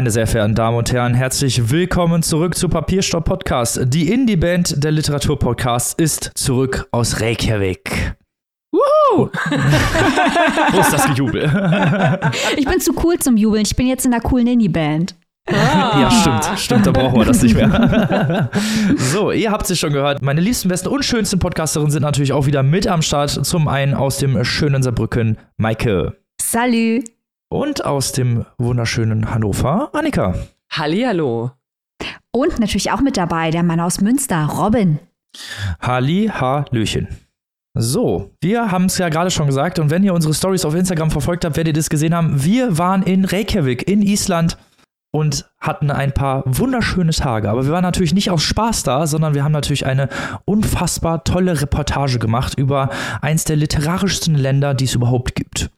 Meine sehr verehrten Damen und Herren, herzlich willkommen zurück zu Papierstopp Podcast. Die Indie-Band der Literaturpodcasts ist zurück aus Reykjavik. Wuhu! Wo ist das Gejubel? ich bin zu cool zum Jubeln. Ich bin jetzt in einer coolen Indie-Band. Ah. Ja, stimmt, stimmt, da brauchen wir das nicht mehr. so, ihr habt es schon gehört. Meine liebsten, besten und schönsten Podcasterinnen sind natürlich auch wieder mit am Start. Zum einen aus dem schönen Saarbrücken, Maike. Salut. Und aus dem wunderschönen Hannover, Annika. Hallihallo. Und natürlich auch mit dabei der Mann aus Münster, Robin. Halli, Hallöchen. So, wir haben es ja gerade schon gesagt und wenn ihr unsere Stories auf Instagram verfolgt habt, werdet ihr das gesehen haben. Wir waren in Reykjavik in Island und hatten ein paar wunderschöne Tage. Aber wir waren natürlich nicht aus Spaß da, sondern wir haben natürlich eine unfassbar tolle Reportage gemacht über eins der literarischsten Länder, die es überhaupt gibt.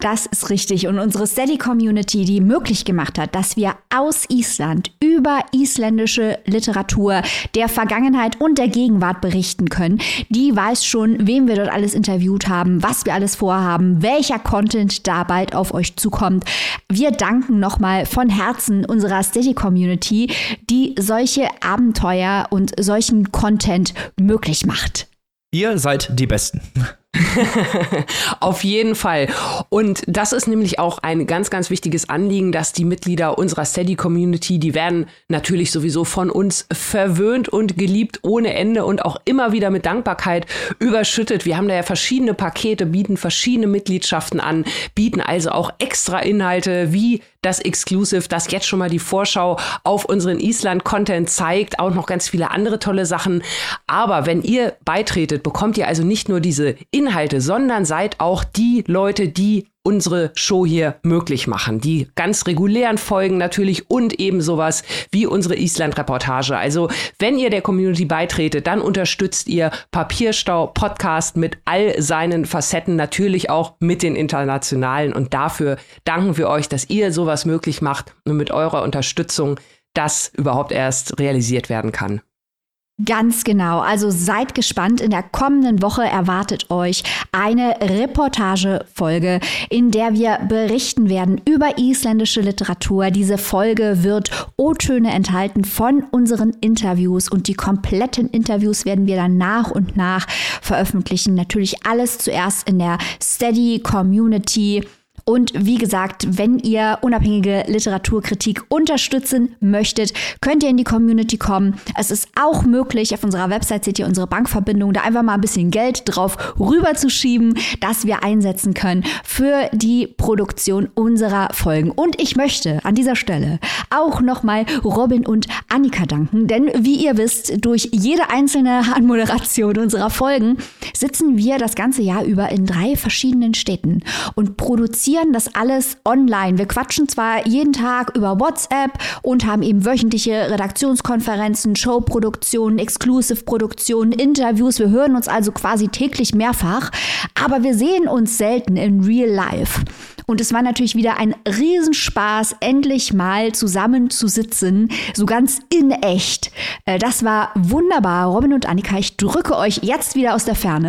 Das ist richtig. Und unsere Steady-Community, die möglich gemacht hat, dass wir aus Island über isländische Literatur der Vergangenheit und der Gegenwart berichten können, die weiß schon, wem wir dort alles interviewt haben, was wir alles vorhaben, welcher Content da bald auf euch zukommt. Wir danken nochmal von Herzen unserer Steady-Community, die solche Abenteuer und solchen Content möglich macht. Ihr seid die Besten. Auf jeden Fall. Und das ist nämlich auch ein ganz, ganz wichtiges Anliegen, dass die Mitglieder unserer Steady Community, die werden natürlich sowieso von uns verwöhnt und geliebt ohne Ende und auch immer wieder mit Dankbarkeit überschüttet. Wir haben da ja verschiedene Pakete, bieten verschiedene Mitgliedschaften an, bieten also auch extra Inhalte wie das Exclusive, das jetzt schon mal die Vorschau auf unseren Island-Content zeigt, auch noch ganz viele andere tolle Sachen. Aber wenn ihr beitretet, bekommt ihr also nicht nur diese Inhalte, sondern seid auch die Leute, die unsere Show hier möglich machen. Die ganz regulären Folgen natürlich und eben sowas wie unsere Island-Reportage. Also wenn ihr der Community beitretet, dann unterstützt ihr Papierstau Podcast mit all seinen Facetten, natürlich auch mit den internationalen. Und dafür danken wir euch, dass ihr sowas möglich macht und mit eurer Unterstützung das überhaupt erst realisiert werden kann. Ganz genau. Also seid gespannt. In der kommenden Woche erwartet euch eine Reportagefolge, in der wir berichten werden über isländische Literatur. Diese Folge wird O-Töne enthalten von unseren Interviews und die kompletten Interviews werden wir dann nach und nach veröffentlichen. Natürlich alles zuerst in der Steady Community. Und wie gesagt, wenn ihr unabhängige Literaturkritik unterstützen möchtet, könnt ihr in die Community kommen. Es ist auch möglich, auf unserer Website seht ihr unsere Bankverbindung, da einfach mal ein bisschen Geld drauf rüberzuschieben, das wir einsetzen können für die Produktion unserer Folgen. Und ich möchte an dieser Stelle auch nochmal Robin und Annika danken, denn wie ihr wisst, durch jede einzelne Anmoderation unserer Folgen sitzen wir das ganze Jahr über in drei verschiedenen Städten und produzieren das alles online. Wir quatschen zwar jeden Tag über WhatsApp und haben eben wöchentliche Redaktionskonferenzen, Showproduktionen, Exclusive-Produktionen, Interviews. Wir hören uns also quasi täglich mehrfach, aber wir sehen uns selten in Real Life. Und es war natürlich wieder ein Riesenspaß, endlich mal zusammen zu sitzen, so ganz in echt. Äh, das war wunderbar. Robin und Annika, ich drücke euch jetzt wieder aus der Ferne.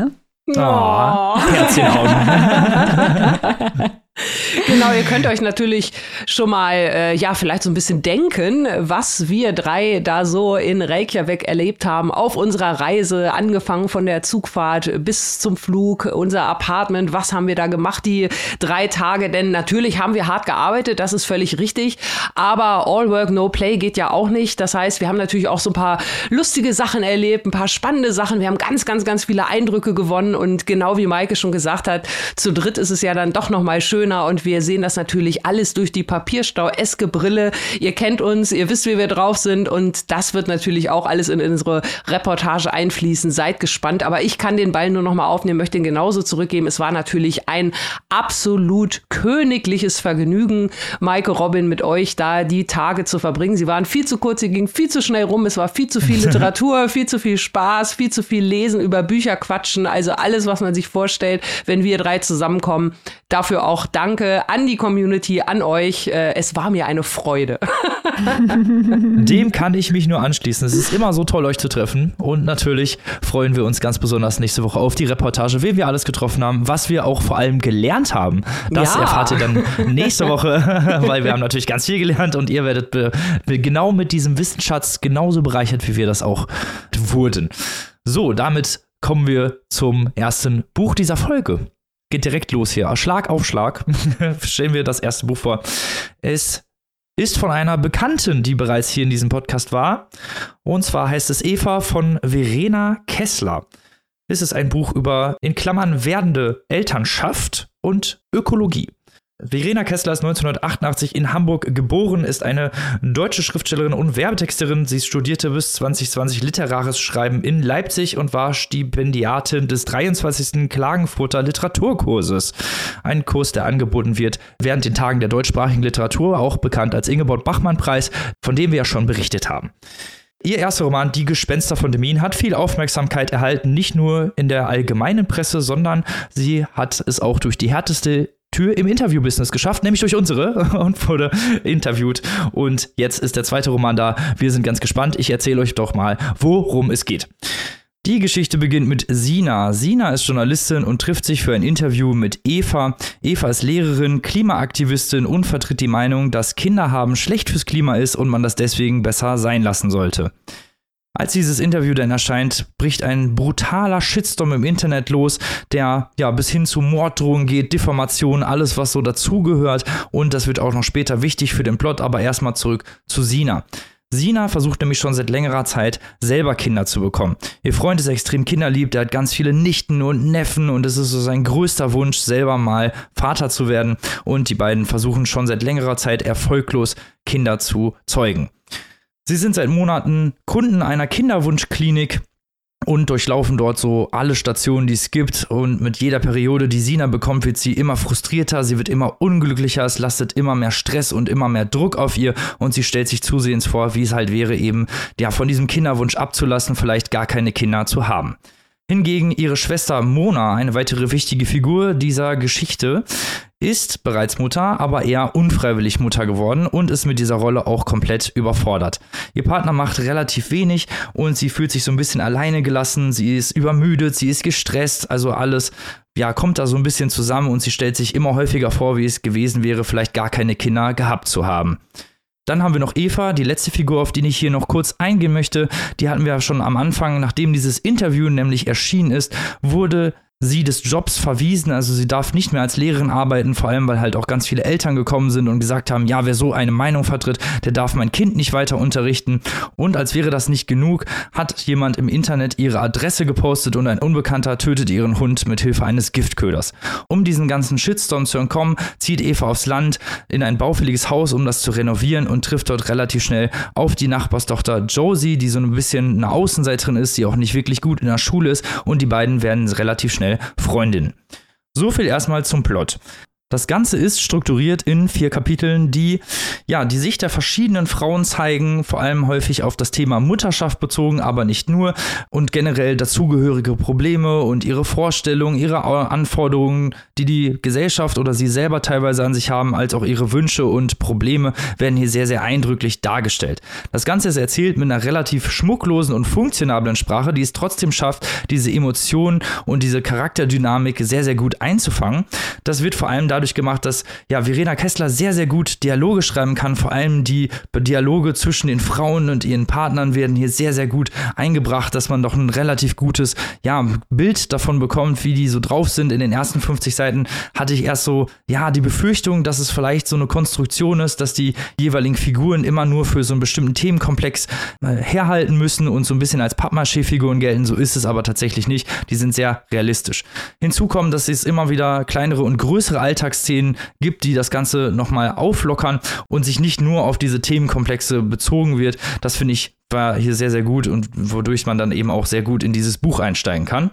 Oh, Herzchenaugen. genau, ihr könnt euch natürlich schon mal, äh, ja, vielleicht so ein bisschen denken, was wir drei da so in Reykjavik erlebt haben auf unserer Reise, angefangen von der Zugfahrt bis zum Flug, unser Apartment, was haben wir da gemacht die drei Tage? Denn natürlich haben wir hart gearbeitet, das ist völlig richtig, aber All Work, No Play geht ja auch nicht. Das heißt, wir haben natürlich auch so ein paar lustige Sachen erlebt, ein paar spannende Sachen. Wir haben ganz, ganz, ganz viele Eindrücke gewonnen und genau wie Maike schon gesagt hat, zu dritt ist es ja dann doch noch mal schöner und wir sehen das natürlich alles durch die Papierstau-eske Brille. Ihr kennt uns, ihr wisst, wie wir drauf sind und das wird natürlich auch alles in unsere Reportage einfließen. Seid gespannt, aber ich kann den Ball nur noch mal aufnehmen, möchte ihn genauso zurückgeben. Es war natürlich ein absolut königliches Vergnügen, Maike Robin mit euch da die Tage zu verbringen. Sie waren viel zu kurz, sie gingen viel zu schnell rum, es war viel zu viel Literatur, viel zu viel Spaß, viel zu viel Lesen, über Bücher quatschen, also alles, was man sich vorstellt, wenn wir drei zusammenkommen. Dafür auch danke an die Community, an euch. Äh, es war mir eine Freude. Dem kann ich mich nur anschließen. Es ist immer so toll, euch zu treffen. Und natürlich freuen wir uns ganz besonders nächste Woche auf die Reportage, wen wir alles getroffen haben, was wir auch vor allem gelernt haben. Das Ja. erfahrt ihr dann nächste Woche, weil wir haben natürlich ganz viel gelernt und ihr werdet genau mit diesem Wissensschatz genauso bereichert, wie wir das auch wurden. So, damit kommen wir zum ersten Buch dieser Folge. Geht direkt los hier. Schlag auf Schlag stellen wir das erste Buch vor. Es ist von einer Bekannten, die bereits hier in diesem Podcast war. Und zwar heißt es Eva von Verena Kessler. Es ist ein Buch über, in Klammern, werdende Elternschaft und Ökologie. Verena Kessler ist 1988 in Hamburg geboren, ist eine deutsche Schriftstellerin und Werbetexterin. Sie studierte bis 2020 literarisches Schreiben in Leipzig und war Stipendiatin des 23. Klagenfurter Literaturkurses. Ein Kurs, der angeboten wird während den Tagen der deutschsprachigen Literatur, auch bekannt als Ingeborg-Bachmann-Preis, von dem wir ja schon berichtet haben. Ihr erster Roman Die Gespenster von Demin hat viel Aufmerksamkeit erhalten, nicht nur in der allgemeinen Presse, sondern sie hat es auch durch die härteste Tür im Interviewbusiness geschafft, nämlich durch unsere und wurde interviewt. Und jetzt ist der zweite Roman da. Wir sind ganz gespannt. Ich erzähle euch doch mal, worum es geht. Die Geschichte beginnt mit Sina. Sina ist Journalistin und trifft sich für ein Interview mit Eva. Eva ist Lehrerin, Klimaaktivistin und vertritt die Meinung, dass Kinder haben schlecht fürs Klima ist und man das deswegen besser sein lassen sollte. Als dieses Interview dann erscheint, bricht ein brutaler Shitstorm im Internet los, der ja bis hin zu Morddrohungen geht, Diffamation, alles was so dazugehört und das wird auch noch später wichtig für den Plot, aber erstmal zurück zu Sina. Sina versucht nämlich schon seit längerer Zeit selber Kinder zu bekommen. Ihr Freund ist extrem kinderlieb, der hat ganz viele Nichten und Neffen und es ist so sein größter Wunsch, selber mal Vater zu werden. Und die beiden versuchen schon seit längerer Zeit erfolglos Kinder zu zeugen. Sie sind seit Monaten Kunden einer Kinderwunschklinik und durchlaufen dort so alle Stationen, die es gibt. Und mit jeder Periode, die Sina bekommt, wird sie immer frustrierter, sie wird immer unglücklicher, es lastet immer mehr Stress und immer mehr Druck auf ihr und sie stellt sich zusehends vor, wie es halt wäre, eben ja von diesem Kinderwunsch abzulassen, vielleicht gar keine Kinder zu haben. Hingegen ihre Schwester Mona, eine weitere wichtige Figur dieser Geschichte, ist bereits Mutter, aber eher unfreiwillig Mutter geworden und ist mit dieser Rolle auch komplett überfordert. Ihr Partner macht relativ wenig und sie fühlt sich so ein bisschen alleine gelassen, sie ist übermüdet, sie ist gestresst, also alles ja, kommt da so ein bisschen zusammen und sie stellt sich immer häufiger vor, wie es gewesen wäre, vielleicht gar keine Kinder gehabt zu haben. Dann haben wir noch Eva, die letzte Figur, auf die ich hier noch kurz eingehen möchte. Die hatten wir ja schon am Anfang, nachdem dieses Interview nämlich erschienen ist, wurde sie des Jobs verwiesen. Also sie darf nicht mehr als Lehrerin arbeiten, vor allem weil halt auch ganz viele Eltern gekommen sind und gesagt haben, ja, wer so eine Meinung vertritt, der darf mein Kind nicht weiter unterrichten. Und als wäre das nicht genug, hat jemand im Internet ihre Adresse gepostet und ein Unbekannter tötet ihren Hund mit Hilfe eines Giftköders. Um diesen ganzen Shitstorm zu entkommen, zieht Eva aufs Land in ein baufälliges Haus, um das zu renovieren und trifft dort relativ schnell auf die Nachbarstochter Josie, die so ein bisschen eine Außenseiterin ist, die auch nicht wirklich gut in der Schule ist und die beiden werden relativ schnell Freundinnen. So viel erstmal zum Plot. Das Ganze ist strukturiert in vier Kapiteln, die ja die Sicht der verschiedenen Frauen zeigen, vor allem häufig auf das Thema Mutterschaft bezogen, aber nicht nur und generell dazugehörige Probleme und ihre Vorstellungen, ihre Anforderungen, die die Gesellschaft oder sie selber teilweise an sich haben, als auch ihre Wünsche und Probleme werden hier sehr sehr eindrücklich dargestellt. Das Ganze ist erzählt mit einer relativ schmucklosen und funktionablen Sprache, die es trotzdem schafft, diese Emotionen und diese Charakterdynamik sehr sehr gut einzufangen. Das wird vor allem dadurch gemacht, dass ja Verena Kessler sehr, sehr gut Dialoge schreiben kann. Vor allem die Dialoge zwischen den Frauen und ihren Partnern werden hier sehr, sehr gut eingebracht, dass man doch ein relativ gutes ja, Bild davon bekommt, wie die so drauf sind. In den ersten 50 Seiten hatte ich erst so, ja, die Befürchtung, dass es vielleicht so eine Konstruktion ist, dass die jeweiligen Figuren immer nur für so einen bestimmten Themenkomplex äh, herhalten müssen und so ein bisschen als Pappmaché-Figuren gelten. So ist es aber tatsächlich nicht. Die sind sehr realistisch. Hinzu kommt, dass es immer wieder kleinere und größere Alltagsszenen gibt, die das Ganze nochmal auflockern und sich nicht nur auf diese Themenkomplexe bezogen wird. Das finde ich war hier sehr, sehr gut und wodurch man dann eben auch sehr gut in dieses Buch einsteigen kann.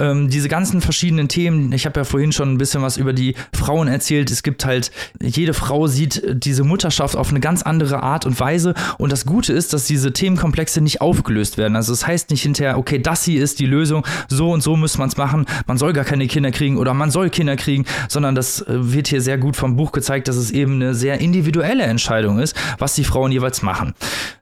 Ähm, diese ganzen verschiedenen Themen, ich habe ja vorhin schon ein bisschen was über die Frauen erzählt. Es gibt halt, jede Frau sieht diese Mutterschaft auf eine ganz andere Art und Weise. Und das Gute ist, dass diese Themenkomplexe nicht aufgelöst werden. Also es das heißt nicht hinterher, okay, das hier ist die Lösung, so und so muss man es machen, man soll gar keine Kinder kriegen oder man soll Kinder kriegen, sondern das äh, wird hier sehr gut vom Buch gezeigt, dass es eben eine sehr individuelle Entscheidung ist, was die Frauen jeweils machen.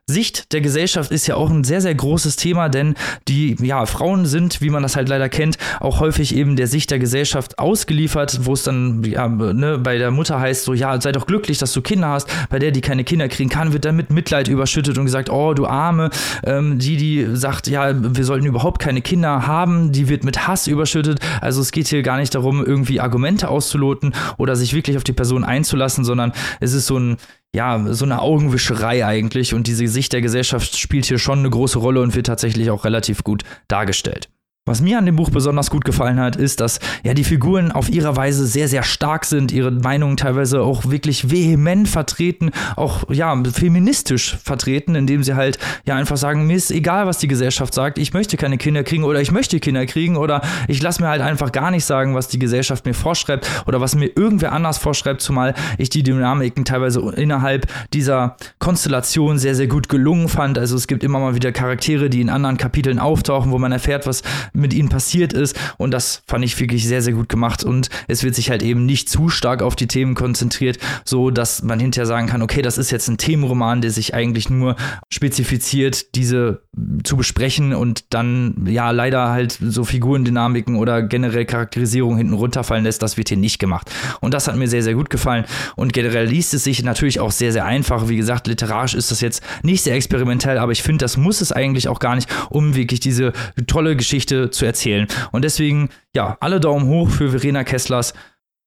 Sicht der Gesellschaft ist ja auch ein sehr, sehr großes Thema, denn die ja, Frauen sind, wie man das halt leider kennt, auch häufig eben der Sicht der Gesellschaft ausgeliefert, wo es dann ja, ne, bei der Mutter heißt, so ja, sei doch glücklich, dass du Kinder hast. Bei der, die keine Kinder kriegen kann, wird dann mit Mitleid überschüttet und gesagt, oh, du Arme. Ähm, die, die sagt, ja, wir sollten überhaupt keine Kinder haben, die wird mit Hass überschüttet. Also es geht hier gar nicht darum, irgendwie Argumente auszuloten oder sich wirklich auf die Person einzulassen, sondern es ist so ein ja, so eine Augenwischerei eigentlich und diese Sicht der Gesellschaft spielt hier schon eine große Rolle und wird tatsächlich auch relativ gut dargestellt. Was mir an dem Buch besonders gut gefallen hat, ist, dass ja die Figuren auf ihre Weise sehr, sehr stark sind, ihre Meinungen teilweise auch wirklich vehement vertreten, auch ja feministisch vertreten, indem sie halt ja einfach sagen, mir ist egal, was die Gesellschaft sagt, ich möchte keine Kinder kriegen oder ich möchte Kinder kriegen oder ich lasse mir halt einfach gar nicht sagen, was die Gesellschaft mir vorschreibt oder was mir irgendwer anders vorschreibt, zumal ich die Dynamiken teilweise innerhalb dieser Konstellation sehr, sehr gut gelungen fand. Also es gibt immer mal wieder Charaktere, die in anderen Kapiteln auftauchen, wo man erfährt, was mit ihnen passiert ist. Und das fand ich wirklich sehr, sehr gut gemacht. Und es wird sich halt eben nicht zu stark auf die Themen konzentriert, so dass man hinterher sagen kann, okay, das ist jetzt ein Themenroman, der sich eigentlich nur spezifiziert, diese zu besprechen und dann ja leider halt so Figurendynamiken oder generell Charakterisierung hinten runterfallen lässt. Das wird hier nicht gemacht. Und das hat mir sehr, sehr gut gefallen. Und generell liest es sich natürlich auch sehr, sehr einfach. Wie gesagt, literarisch ist das jetzt nicht sehr experimentell, aber ich finde, das muss es eigentlich auch gar nicht, um wirklich diese tolle Geschichte zu erzählen. Und deswegen, ja, alle Daumen hoch für Verena Kesslers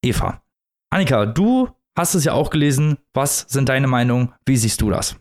Eva. Annika, du hast es ja auch gelesen. Was sind deine Meinungen? Wie siehst du das?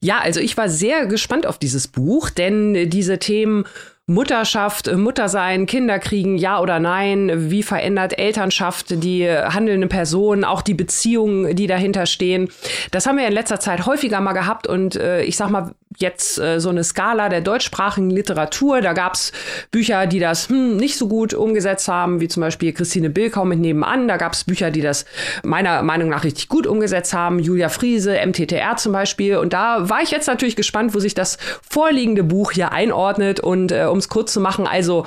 Ja, also ich war sehr gespannt auf dieses Buch, denn diese Themen Mutterschaft, Muttersein, Kinder kriegen, ja oder nein, wie verändert Elternschaft die handelnde Person, auch die Beziehungen, die dahinter stehen. Das haben wir in letzter Zeit häufiger mal gehabt und äh, ich sag mal, jetzt äh, so eine Skala der deutschsprachigen Literatur. Da gab's Bücher, die das hm, nicht so gut umgesetzt haben, wie zum Beispiel Christine Bilkau mit Nebenan. Da gab's Bücher, die das meiner Meinung nach richtig gut umgesetzt haben. Julia Friese, MTTR zum Beispiel. Und da war ich jetzt natürlich gespannt, wo sich das vorliegende Buch hier einordnet. Und äh, um es kurz zu machen, also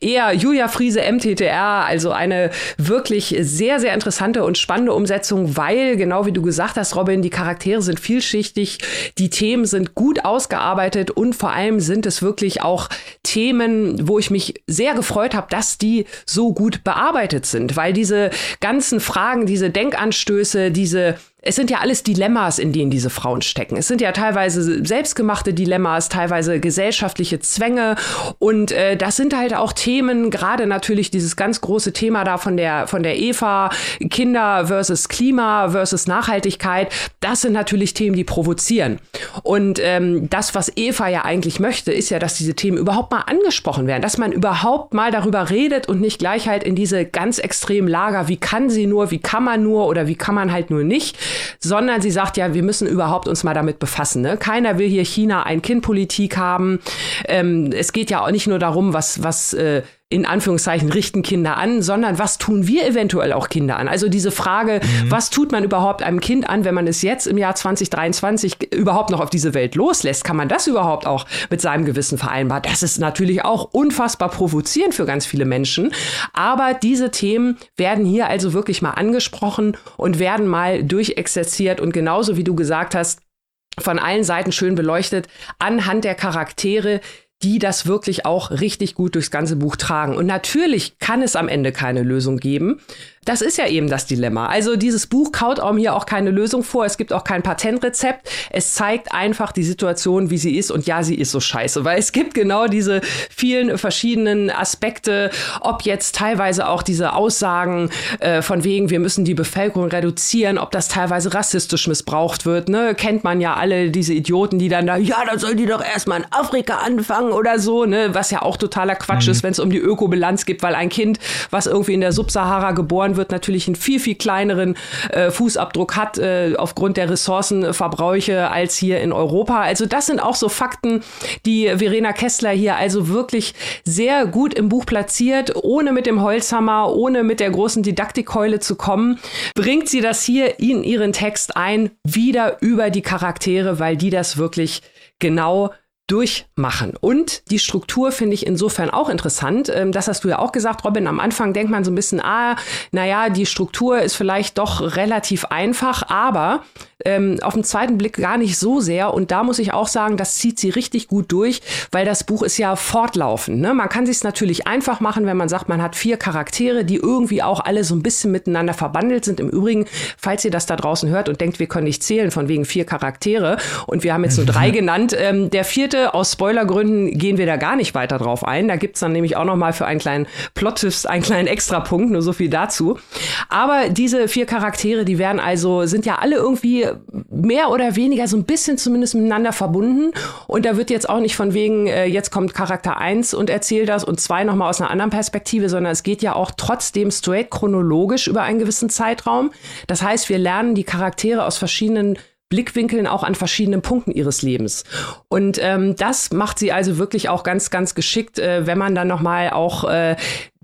eher Julia Friese, MTTR, also eine wirklich sehr, sehr interessante und spannende Umsetzung, weil, genau wie du gesagt hast, Robin, die Charaktere sind vielschichtig, die Themen sind gut ausgearbeitet und vor allem sind es wirklich auch Themen, wo ich mich sehr gefreut habe, dass die so gut bearbeitet sind, weil diese ganzen Fragen, diese Denkanstöße, diese es sind ja alles Dilemmas, in denen diese Frauen stecken. Es sind ja teilweise selbstgemachte Dilemmas, teilweise gesellschaftliche Zwänge. Und äh, das sind halt auch Themen, gerade natürlich dieses ganz große Thema da von der, von der Eva, Kinder versus Klima versus Nachhaltigkeit. Das sind natürlich Themen, die provozieren. Und ähm, das, was Eva ja eigentlich möchte, ist ja, dass diese Themen überhaupt mal angesprochen werden, dass man überhaupt mal darüber redet und nicht gleich halt in diese ganz extremen Lager, wie kann sie nur, wie kann man nur oder wie kann man halt nur nicht sondern sie sagt ja, wir müssen überhaupt uns mal damit befassen. Ne? Keiner will hier China ein Kind-Politik haben. Ähm, es geht ja auch nicht nur darum, was, was äh, in Anführungszeichen richten Kinder an, sondern was tun wir eventuell auch Kinder an? Also diese Frage, mhm. was tut man überhaupt einem Kind an, wenn man es jetzt im Jahr 2023 überhaupt noch auf diese Welt loslässt? Kann man das überhaupt auch mit seinem Gewissen vereinbaren? Das ist natürlich auch unfassbar provozierend für ganz viele Menschen. Aber diese Themen werden hier also wirklich mal angesprochen und werden mal durchexerziert und genauso wie du gesagt hast, von allen Seiten schön beleuchtet anhand der Charaktere, die das wirklich auch richtig gut durchs ganze Buch tragen. Und natürlich kann es am Ende keine Lösung geben. Das ist ja eben das Dilemma. Also dieses Buch kaut auch mir auch keine Lösung vor. Es gibt auch kein Patentrezept. Es zeigt einfach die Situation, wie sie ist. Und ja, sie ist so scheiße, weil es gibt genau diese vielen verschiedenen Aspekte, ob jetzt teilweise auch diese Aussagen äh, von wegen, wir müssen die Bevölkerung reduzieren, ob das teilweise rassistisch missbraucht wird. Ne? Kennt man ja alle diese Idioten, die dann da, ja, dann sollen die doch erstmal in Afrika anfangen oder so, ne? was ja auch totaler Quatsch mhm. ist, wenn es um die Ökobilanz geht, weil ein Kind, was irgendwie in der Subsahara geboren wird, natürlich einen viel, viel kleineren äh, Fußabdruck hat äh, aufgrund der Ressourcenverbräuche als hier in Europa. Also das sind auch so Fakten, die Verena Kessler hier also wirklich sehr gut im Buch platziert, ohne mit dem Holzhammer, ohne mit der großen Didaktikkeule zu kommen, bringt sie das hier in ihren Text ein, wieder über die Charaktere, weil die das wirklich genau durchmachen. Und die Struktur finde ich insofern auch interessant. Ähm, das hast du ja auch gesagt, Robin. Am Anfang denkt man so ein bisschen, ah, naja, die Struktur ist vielleicht doch relativ einfach, aber ähm, auf den zweiten Blick gar nicht so sehr. Und da muss ich auch sagen, das zieht sie richtig gut durch, weil das Buch ist ja fortlaufend. Ne? Man kann sich natürlich einfach machen, wenn man sagt, man hat vier Charaktere, die irgendwie auch alle so ein bisschen miteinander verbandelt sind. Im Übrigen, falls ihr das da draußen hört und denkt, wir können nicht zählen von wegen vier Charaktere und wir haben jetzt nur drei genannt, ähm, der vierte Geschichte. Aus Spoilergründen gehen wir da gar nicht weiter drauf ein. Da gibt's dann nämlich auch noch mal für einen kleinen plot einen kleinen Extrapunkt, nur so viel dazu. Aber diese vier Charaktere, die werden also, sind ja alle irgendwie mehr oder weniger so ein bisschen zumindest miteinander verbunden. Und da wird jetzt auch nicht von wegen, äh, jetzt kommt Charakter eins und erzählt das und zwei nochmal aus einer anderen Perspektive, sondern es geht ja auch trotzdem straight chronologisch über einen gewissen Zeitraum. Das heißt, wir lernen die Charaktere aus verschiedenen Blickwinkeln auch an verschiedenen Punkten ihres Lebens. Und ähm, das macht sie also wirklich auch ganz, ganz geschickt, äh, wenn man dann nochmal auch äh,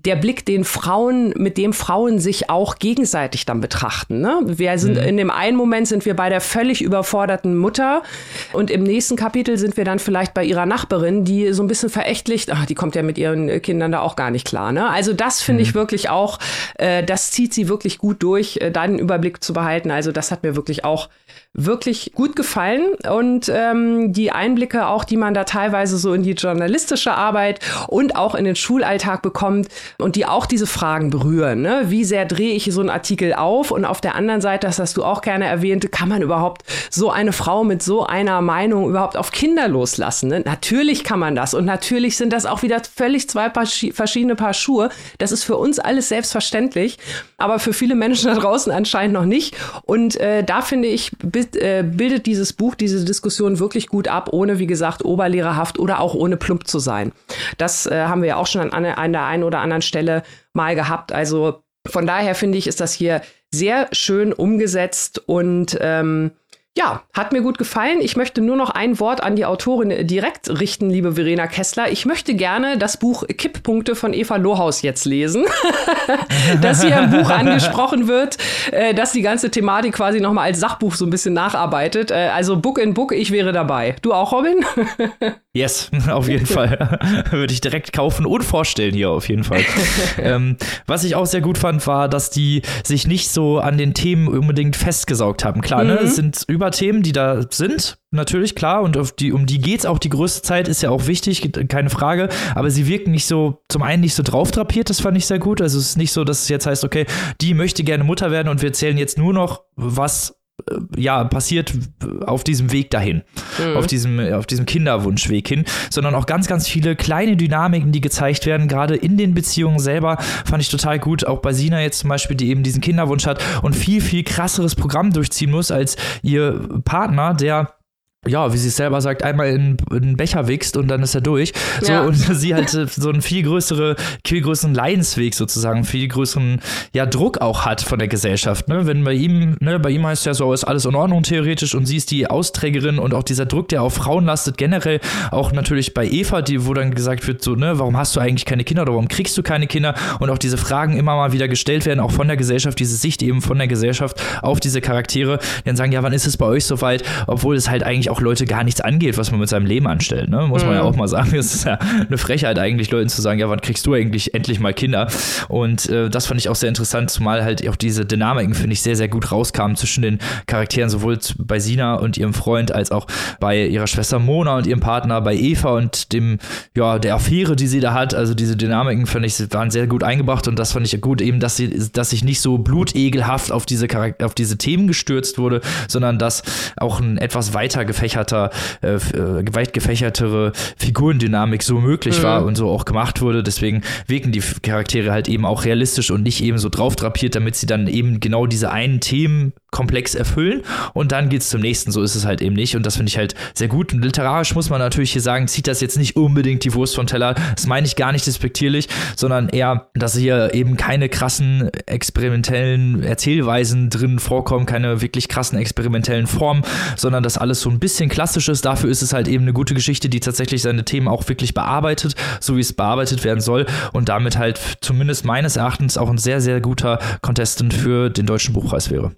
der Blick, den Frauen, mit dem Frauen sich auch gegenseitig dann betrachten. Ne? Wir sind mhm. in dem einen Moment sind wir bei der völlig überforderten Mutter und im nächsten Kapitel sind wir dann vielleicht bei ihrer Nachbarin, die so ein bisschen verächtlich, ach, die kommt ja mit ihren Kindern da auch gar nicht klar. Ne? Also das finde mhm. ich wirklich auch, äh, das zieht sie wirklich gut durch, äh, da den Überblick zu behalten. Also das hat mir wirklich auch wirklich gut gefallen und ähm, die Einblicke auch, die man da teilweise so in die journalistische Arbeit und auch in den Schulalltag bekommt und die auch diese Fragen berühren. Ne? Wie sehr drehe ich so einen Artikel auf? Und auf der anderen Seite, das hast du auch gerne erwähnt, kann man überhaupt so eine Frau mit so einer Meinung überhaupt auf Kinder loslassen? Ne? Natürlich kann man das und natürlich sind das auch wieder völlig zwei Paar verschiedene Paar Schuhe. Das ist für uns alles selbstverständlich, aber für viele Menschen da draußen anscheinend noch nicht. Und äh, da finde ich, äh, bildet dieses Buch diese Diskussion wirklich gut ab, ohne, wie gesagt, oberlehrerhaft oder auch ohne plump zu sein. Das äh, haben wir ja auch schon an, an der einen oder anderen Stelle mal gehabt. Also von daher finde ich, ist das hier sehr schön umgesetzt und ähm, ja, hat mir gut gefallen. Ich möchte nur noch ein Wort an die Autorin direkt richten, liebe Verena Kessler. Ich möchte gerne das Buch Kipppunkte von Eva Lohaus jetzt lesen, dass hier im Buch angesprochen wird, äh, dass die ganze Thematik quasi nochmal als Sachbuch so ein bisschen nacharbeitet. Äh, also Book in Book, ich wäre dabei. Du auch, Robin? yes, auf jeden Fall. Würde ich direkt kaufen und vorstellen hier auf jeden Fall. ähm, was ich auch sehr gut fand, war, dass die sich nicht so an den Themen unbedingt festgesaugt haben. Klar, ne, mhm. ne? Es sind über Themen, die da sind, natürlich, klar, und die, um die geht es auch. Die größte Zeit, ist ja auch wichtig, keine Frage, aber sie wirken nicht so, zum einen nicht so drauf drapiert, das fand ich sehr gut, also es ist nicht so, dass es jetzt heißt, okay, die möchte gerne Mutter werden und wir erzählen jetzt nur noch, was ja, passiert auf diesem Weg dahin, mhm. auf, diesem, auf diesem Kinderwunschweg hin, sondern auch ganz, ganz viele kleine Dynamiken, die gezeigt werden, gerade in den Beziehungen selber, fand ich total gut. Auch bei Sina jetzt zum Beispiel, die eben diesen Kinderwunsch hat und viel, viel krasseres Programm durchziehen muss als ihr Partner, der ja, wie sie es selber sagt, einmal in, in einen Becher wächst und dann ist er durch. So, ja. und sie halt so einen viel größere, viel größeren Leidensweg sozusagen, viel größeren ja, Druck auch hat von der Gesellschaft. Ne? Wenn bei ihm, ne, bei ihm heißt ja so, ist alles in Ordnung theoretisch und sie ist die Austrägerin und auch dieser Druck, der auf Frauen lastet, generell auch natürlich bei Eva, die, wo dann gesagt wird, so, ne, warum hast du eigentlich keine Kinder oder warum kriegst du keine Kinder? Und auch diese Fragen immer mal wieder gestellt werden, auch von der Gesellschaft, diese Sicht eben von der Gesellschaft auf diese Charaktere, die dann sagen, ja, wann ist es bei euch soweit? Obwohl es halt eigentlich auch auch Leute gar nichts angeht, was man mit seinem Leben anstellt. Ne? Muss man ja mhm. auch mal sagen. Es ist ja eine Frechheit eigentlich, Leuten zu sagen, ja, wann kriegst du eigentlich endlich mal Kinder? Und äh, das fand ich auch sehr interessant, zumal halt auch diese Dynamiken, finde ich, sehr, sehr gut rauskamen zwischen den Charakteren, sowohl bei Sina und ihrem Freund, als auch bei ihrer Schwester Mona und ihrem Partner, bei Eva und dem, ja, der Affäre, die sie da hat. Also diese Dynamiken, fand ich, waren sehr gut eingebracht und das fand ich gut, eben, dass sie, dass sich nicht so blutegelhaft auf diese Charakter auf diese Themen gestürzt wurde, sondern dass auch ein etwas weiter gefällt gefächerter, äh, äh, weit gefächertere Figurendynamik so möglich mhm. war und so auch gemacht wurde. Deswegen wirken die Charaktere halt eben auch realistisch und nicht eben so drauf drapiert, damit sie dann eben genau diese einen Themenkomplex erfüllen und dann geht's zum nächsten. So ist es halt eben nicht und das finde ich halt sehr gut. Und literarisch muss man natürlich hier sagen, zieht das jetzt nicht unbedingt die Wurst von Teller. Das meine ich gar nicht despektierlich, sondern eher, dass hier eben keine krassen experimentellen Erzählweisen drin vorkommen, keine wirklich krassen experimentellen Formen, sondern dass alles so ein bisschen klassisch ist. Dafür ist es halt eben eine gute Geschichte, die tatsächlich seine Themen auch wirklich bearbeitet, so wie es bearbeitet werden soll und damit halt zumindest meines Erachtens auch ein sehr, sehr guter Contestant für den Deutschen Buchpreis wäre.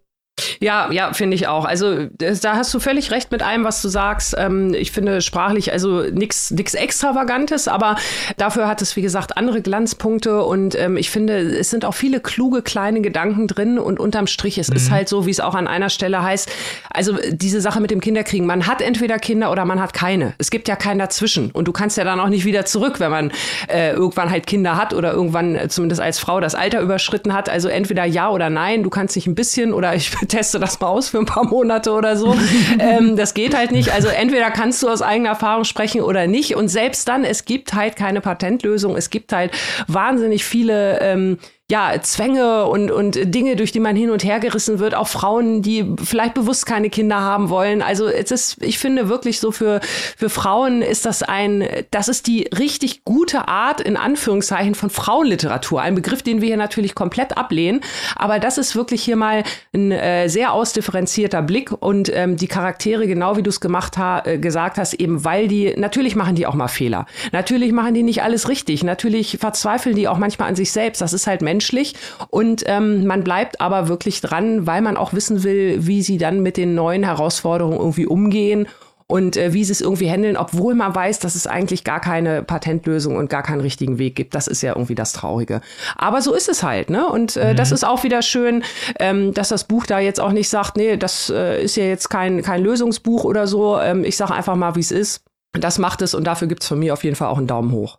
Ja, ja, finde ich auch. Also da hast du völlig recht mit allem, was du sagst. Ähm, ich finde sprachlich also nichts nix extravagantes, aber dafür hat es wie gesagt andere Glanzpunkte und ähm, ich finde, es sind auch viele kluge kleine Gedanken drin und unterm Strich es mhm. ist halt so, wie es auch an einer Stelle heißt. Also diese Sache mit dem Kinderkriegen, man hat entweder Kinder oder man hat keine. Es gibt ja keinen dazwischen und du kannst ja dann auch nicht wieder zurück, wenn man äh, irgendwann halt Kinder hat oder irgendwann äh, zumindest als Frau das Alter überschritten hat. Also entweder ja oder nein. Du kannst dich ein bisschen oder ich teste das mal aus für ein paar Monate oder so. ähm, das geht halt nicht. Also entweder kannst du aus eigener Erfahrung sprechen oder nicht. Und selbst dann, es gibt halt keine Patentlösung. Es gibt halt wahnsinnig viele ähm, ja, Zwänge und, und Dinge, durch die man hin und her gerissen wird, auch Frauen, die vielleicht bewusst keine Kinder haben wollen. Also es ist, ich finde wirklich so für, für Frauen ist das ein, das ist die richtig gute Art, in Anführungszeichen, von Frauenliteratur. Ein Begriff, den wir hier natürlich komplett ablehnen. Aber das ist wirklich hier mal ein äh, sehr ausdifferenzierter Blick und ähm, die Charaktere, genau wie du es gemacht ha äh, gesagt hast, eben weil die, natürlich machen die auch mal Fehler. Natürlich machen die nicht alles richtig. Natürlich verzweifeln die auch manchmal an sich selbst. Das ist halt Mensch menschlich. Und ähm, man bleibt aber wirklich dran, weil man auch wissen will, wie sie dann mit den neuen Herausforderungen irgendwie umgehen und äh, wie sie es irgendwie handeln, obwohl man weiß, dass es eigentlich gar keine Patentlösung und gar keinen richtigen Weg gibt. Das ist ja irgendwie das Traurige. Aber so ist es halt, ne? Und äh, mhm. das ist auch wieder schön, ähm, dass das Buch da jetzt auch nicht sagt, nee, das äh, ist ja jetzt kein, kein Lösungsbuch oder so. Ähm, ich sage einfach mal, wie es ist. Das macht es und dafür gibt es von mir auf jeden Fall auch einen Daumen hoch.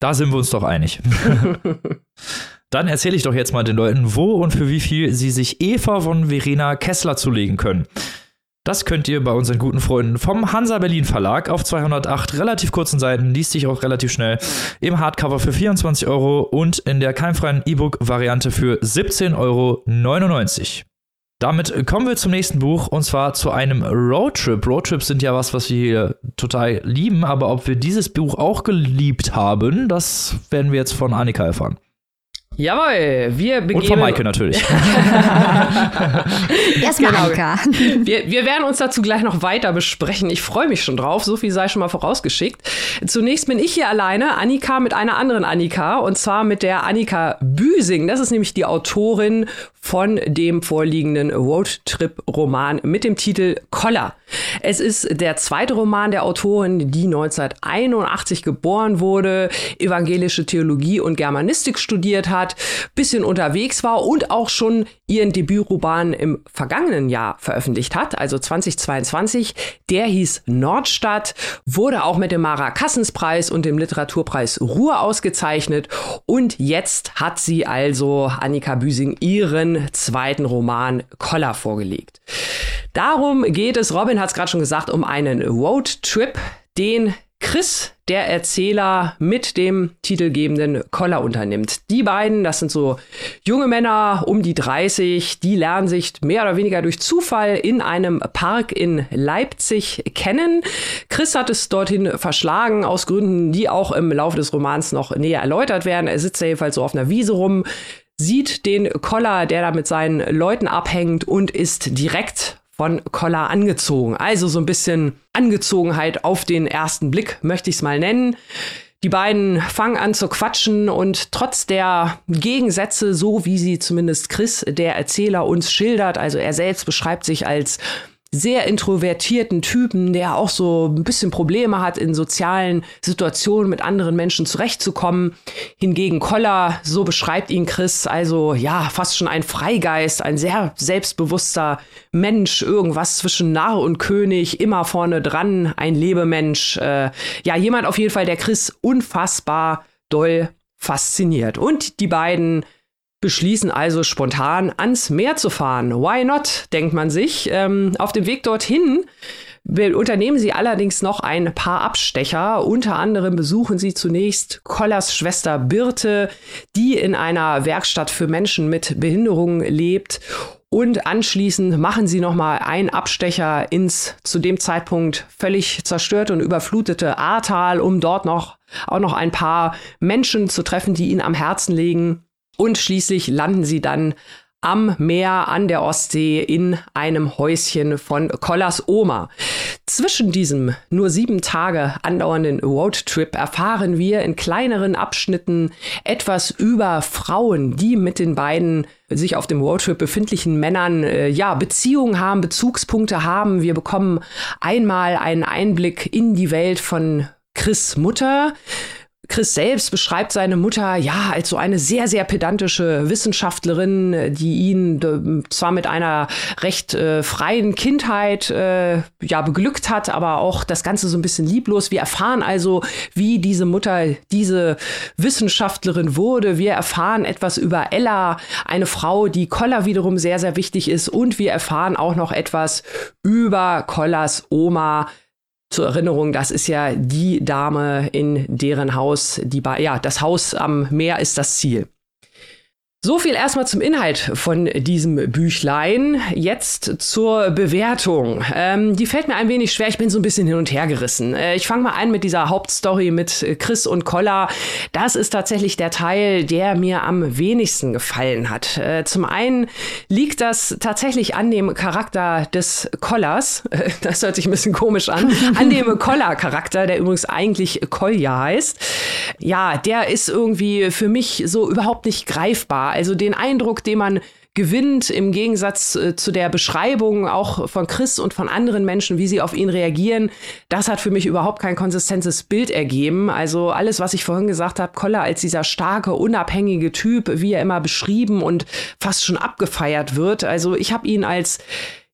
Da sind wir uns doch einig. Dann erzähle ich doch jetzt mal den Leuten, wo und für wie viel sie sich Eva von Verena Kessler zulegen können. Das könnt ihr bei unseren guten Freunden vom Hansa Berlin Verlag auf 208 relativ kurzen Seiten, liest sich auch relativ schnell, im Hardcover für 24 Euro und in der keimfreien E-Book-Variante für 17,99 Euro. Damit kommen wir zum nächsten Buch und zwar zu einem Roadtrip. Roadtrips sind ja was, was wir hier total lieben, aber ob wir dieses Buch auch geliebt haben, das werden wir jetzt von Annika erfahren. Jawohl, wir begeben. Und von Maike natürlich. Erstmal genau. Annika. Wir, wir werden uns dazu gleich noch weiter besprechen. Ich freue mich schon drauf. So viel sei schon mal vorausgeschickt. Zunächst bin ich hier alleine. Annika mit einer anderen Annika. Und zwar mit der Annika Büsing. Das ist nämlich die Autorin von dem vorliegenden Roadtrip-Roman mit dem Titel Koller. Es ist der zweite Roman der Autorin, die 1981 geboren wurde, evangelische Theologie und Germanistik studiert hat, bisschen unterwegs war und auch schon ihren Debütroman im vergangenen Jahr veröffentlicht hat, also 2022. Der hieß Nordstadt, wurde auch mit dem Mara Kassenspreis und dem Literaturpreis Ruhr ausgezeichnet und jetzt hat sie also Annika Büsing ihren zweiten Roman Koller vorgelegt. Darum geht es, Robin hat es gerade schon gesagt, um einen Roadtrip, den Chris, der Erzähler, mit dem titelgebenden Koller unternimmt. Die beiden, das sind so junge Männer um die 30, die lernen sich mehr oder weniger durch Zufall in einem Park in Leipzig kennen. Chris hat es dorthin verschlagen, aus Gründen, die auch im Laufe des Romans noch näher erläutert werden. Er sitzt jedenfalls so auf einer Wiese rum, sieht den Koller, der da mit seinen Leuten abhängt und ist direkt von Koller angezogen. Also so ein bisschen Angezogenheit auf den ersten Blick, möchte ich es mal nennen. Die beiden fangen an zu quatschen und trotz der Gegensätze, so wie sie zumindest Chris, der Erzähler, uns schildert, also er selbst beschreibt sich als sehr introvertierten Typen, der auch so ein bisschen Probleme hat, in sozialen Situationen mit anderen Menschen zurechtzukommen. Hingegen Koller, so beschreibt ihn Chris, also ja, fast schon ein Freigeist, ein sehr selbstbewusster Mensch, irgendwas zwischen Narr und König, immer vorne dran, ein Lebemensch. Äh, ja, jemand auf jeden Fall, der Chris unfassbar doll fasziniert. Und die beiden beschließen also spontan ans Meer zu fahren. Why not, denkt man sich. Ähm, auf dem Weg dorthin unternehmen sie allerdings noch ein paar Abstecher. Unter anderem besuchen sie zunächst Kollers Schwester Birte, die in einer Werkstatt für Menschen mit Behinderungen lebt. Und anschließend machen sie nochmal einen Abstecher ins zu dem Zeitpunkt völlig zerstörte und überflutete Ahrtal, um dort noch auch noch ein paar Menschen zu treffen, die ihnen am Herzen liegen. Und schließlich landen sie dann am Meer an der Ostsee in einem Häuschen von Kollas Oma. Zwischen diesem nur sieben Tage andauernden Roadtrip erfahren wir in kleineren Abschnitten etwas über Frauen, die mit den beiden sich auf dem Roadtrip befindlichen Männern äh, ja Beziehungen haben, Bezugspunkte haben. Wir bekommen einmal einen Einblick in die Welt von Chris Mutter. Chris selbst beschreibt seine Mutter ja als so eine sehr, sehr pedantische Wissenschaftlerin, die ihn zwar mit einer recht äh, freien Kindheit äh, ja beglückt hat, aber auch das Ganze so ein bisschen lieblos. Wir erfahren also, wie diese Mutter diese Wissenschaftlerin wurde. Wir erfahren etwas über Ella, eine Frau, die Koller wiederum sehr, sehr wichtig ist. Und wir erfahren auch noch etwas über Kollers Oma, zur Erinnerung, das ist ja die Dame, in deren Haus die ba ja, das Haus am Meer ist das Ziel. So viel erstmal zum Inhalt von diesem Büchlein. Jetzt zur Bewertung. Ähm, die fällt mir ein wenig schwer. Ich bin so ein bisschen hin und her gerissen. Äh, ich fange mal an mit dieser Hauptstory mit Chris und Kolla. Das ist tatsächlich der Teil, der mir am wenigsten gefallen hat. Äh, zum einen liegt das tatsächlich an dem Charakter des Kollas. Äh, das hört sich ein bisschen komisch an. An dem Kolla-Charakter, der übrigens eigentlich Kolja heißt. Ja, der ist irgendwie für mich so überhaupt nicht greifbar. Also den Eindruck, den man gewinnt im Gegensatz äh, zu der Beschreibung auch von Chris und von anderen Menschen, wie sie auf ihn reagieren, das hat für mich überhaupt kein konsistentes Bild ergeben. Also alles, was ich vorhin gesagt habe, Koller als dieser starke, unabhängige Typ, wie er immer beschrieben und fast schon abgefeiert wird. Also ich habe ihn als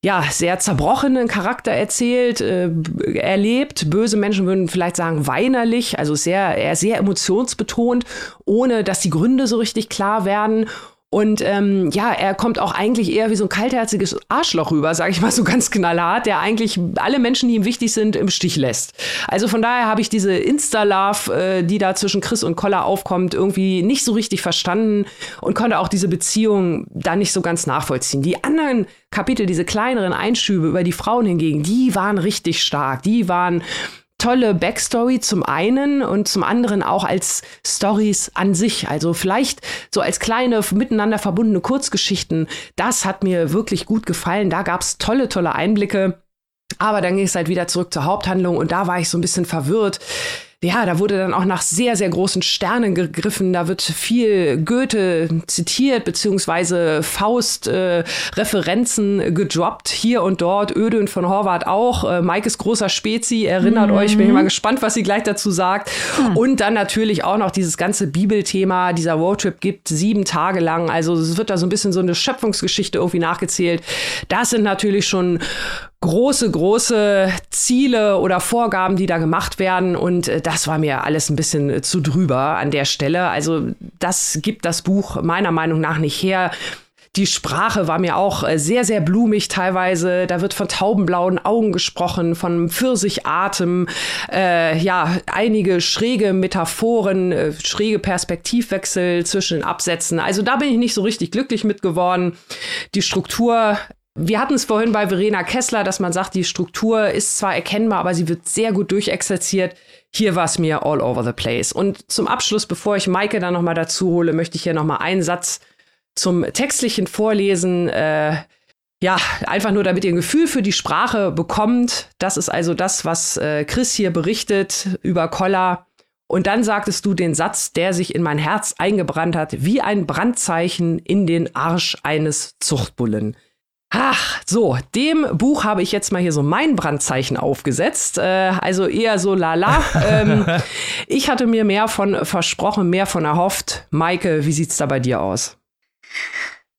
ja, sehr zerbrochenen Charakter erzählt, äh, erlebt. Böse Menschen würden vielleicht sagen weinerlich, also sehr, sehr emotionsbetont, ohne dass die Gründe so richtig klar werden. Und ähm, ja, er kommt auch eigentlich eher wie so ein kaltherziges Arschloch rüber, sage ich mal so ganz knallhart, der eigentlich alle Menschen, die ihm wichtig sind, im Stich lässt. Also von daher habe ich diese Insta-Love, äh, die da zwischen Chris und Koller aufkommt, irgendwie nicht so richtig verstanden und konnte auch diese Beziehung da nicht so ganz nachvollziehen. Die anderen Kapitel, diese kleineren Einschübe über die Frauen hingegen, die waren richtig stark. Die waren tolle Backstory zum einen und zum anderen auch als Stories an sich. Also vielleicht so als kleine miteinander verbundene Kurzgeschichten. Das hat mir wirklich gut gefallen. Da gab es tolle, tolle Einblicke. Aber dann ging es halt wieder zurück zur Haupthandlung und da war ich so ein bisschen verwirrt ja, da wurde dann auch nach sehr, sehr großen Sternen gegriffen. Da wird viel Goethe zitiert, beziehungsweise Faust-Referenzen äh, gedroppt, hier und dort. Ödön von Horvath auch. Äh, Mike ist großer Spezi, erinnert mhm. euch. Bin ich mal gespannt, was sie gleich dazu sagt. Mhm. Und dann natürlich auch noch dieses ganze Bibelthema. Dieser Roadtrip gibt sieben Tage lang. Also es wird da so ein bisschen so eine Schöpfungsgeschichte irgendwie nachgezählt. Das sind natürlich schon große, große Ziele oder Vorgaben, die da gemacht werden. Und äh, das war mir alles ein bisschen äh, zu drüber an der Stelle. Also das gibt das Buch meiner Meinung nach nicht her. Die Sprache war mir auch äh, sehr, sehr blumig teilweise. Da wird von taubenblauen Augen gesprochen, von Pfirsichatem, äh, ja, einige schräge Metaphoren, äh, schräge Perspektivwechsel zwischen den Absätzen. Also da bin ich nicht so richtig glücklich mit geworden. Die Struktur wir hatten es vorhin bei Verena Kessler, dass man sagt, die Struktur ist zwar erkennbar, aber sie wird sehr gut durchexerziert. Hier war es mir all over the place. Und zum Abschluss, bevor ich Maike dann nochmal dazu hole, möchte ich hier nochmal einen Satz zum textlichen vorlesen. Äh, ja, einfach nur, damit ihr ein Gefühl für die Sprache bekommt. Das ist also das, was äh, Chris hier berichtet über Koller. Und dann sagtest du den Satz, der sich in mein Herz eingebrannt hat, wie ein Brandzeichen in den Arsch eines Zuchtbullen. Ach, so, dem Buch habe ich jetzt mal hier so mein Brandzeichen aufgesetzt. Äh, also eher so lala. ähm, ich hatte mir mehr von versprochen, mehr von erhofft. Maike, wie sieht's da bei dir aus?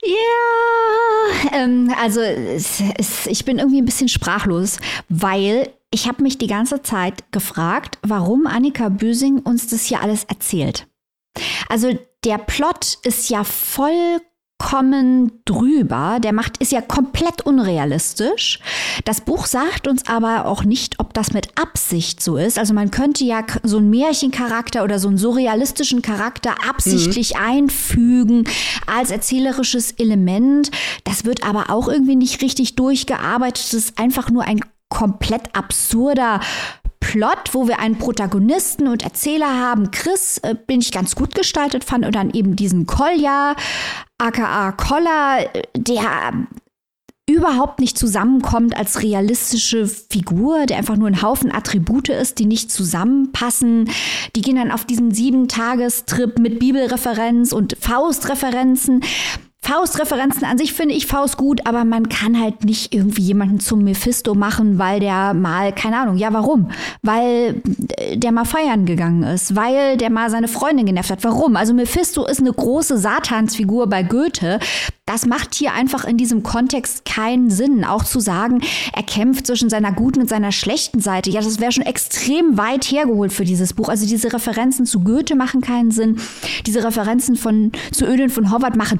Ja, ähm, also es, es, ich bin irgendwie ein bisschen sprachlos, weil ich habe mich die ganze Zeit gefragt, warum Annika Büsing uns das hier alles erzählt. Also der Plot ist ja voll vollkommen drüber. Der macht, ist ja komplett unrealistisch. Das Buch sagt uns aber auch nicht, ob das mit Absicht so ist. Also man könnte ja so einen Märchencharakter oder so einen surrealistischen Charakter absichtlich mhm. einfügen als erzählerisches Element. Das wird aber auch irgendwie nicht richtig durchgearbeitet. Das ist einfach nur ein komplett absurder Plot, wo wir einen Protagonisten und Erzähler haben. Chris, äh, bin ich ganz gut gestaltet fand, und dann eben diesen Kolja, aka Koller, der überhaupt nicht zusammenkommt als realistische Figur, der einfach nur ein Haufen Attribute ist, die nicht zusammenpassen. Die gehen dann auf diesen sieben-Tagestrip mit Bibelreferenz und Faustreferenzen. Faust-Referenzen an sich finde ich Faust gut, aber man kann halt nicht irgendwie jemanden zum Mephisto machen, weil der mal, keine Ahnung, ja, warum? Weil äh, der mal feiern gegangen ist, weil der mal seine Freundin genervt hat. Warum? Also Mephisto ist eine große Satansfigur bei Goethe. Das macht hier einfach in diesem Kontext keinen Sinn. Auch zu sagen, er kämpft zwischen seiner guten und seiner schlechten Seite. Ja, das wäre schon extrem weit hergeholt für dieses Buch. Also diese Referenzen zu Goethe machen keinen Sinn. Diese Referenzen von, zu Ödin von Howard machen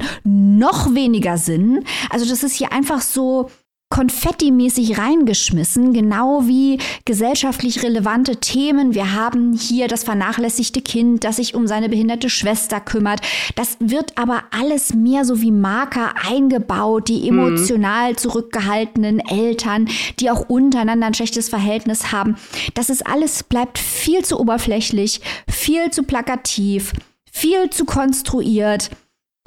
noch weniger Sinn. Also das ist hier einfach so, konfettimäßig reingeschmissen, genau wie gesellschaftlich relevante Themen. Wir haben hier das vernachlässigte Kind, das sich um seine behinderte Schwester kümmert. Das wird aber alles mehr so wie Marker eingebaut, die mhm. emotional mhm. zurückgehaltenen Eltern, die auch untereinander ein schlechtes Verhältnis haben. Das ist alles bleibt viel zu oberflächlich, viel zu plakativ, viel zu konstruiert.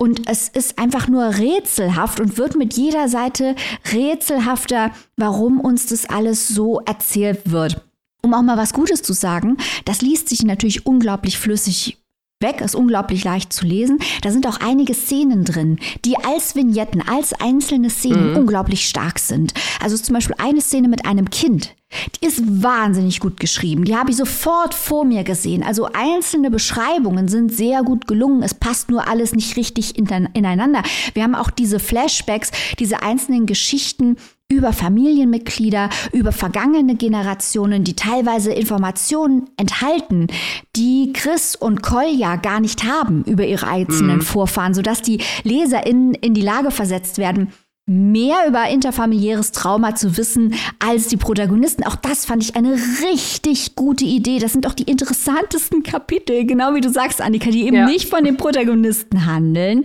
Und es ist einfach nur rätselhaft und wird mit jeder Seite rätselhafter, warum uns das alles so erzählt wird. Um auch mal was Gutes zu sagen, das liest sich natürlich unglaublich flüssig weg, ist unglaublich leicht zu lesen. Da sind auch einige Szenen drin, die als Vignetten, als einzelne Szenen mhm. unglaublich stark sind. Also zum Beispiel eine Szene mit einem Kind. Die ist wahnsinnig gut geschrieben. Die habe ich sofort vor mir gesehen. Also einzelne Beschreibungen sind sehr gut gelungen. Es passt nur alles nicht richtig ineinander. Wir haben auch diese Flashbacks, diese einzelnen Geschichten über Familienmitglieder, über vergangene Generationen, die teilweise Informationen enthalten, die Chris und Kolja gar nicht haben über ihre einzelnen mhm. Vorfahren, sodass die LeserInnen in die Lage versetzt werden, mehr über interfamiliäres Trauma zu wissen als die Protagonisten. Auch das fand ich eine richtig gute Idee. Das sind auch die interessantesten Kapitel, genau wie du sagst, Annika, die eben ja. nicht von den Protagonisten handeln.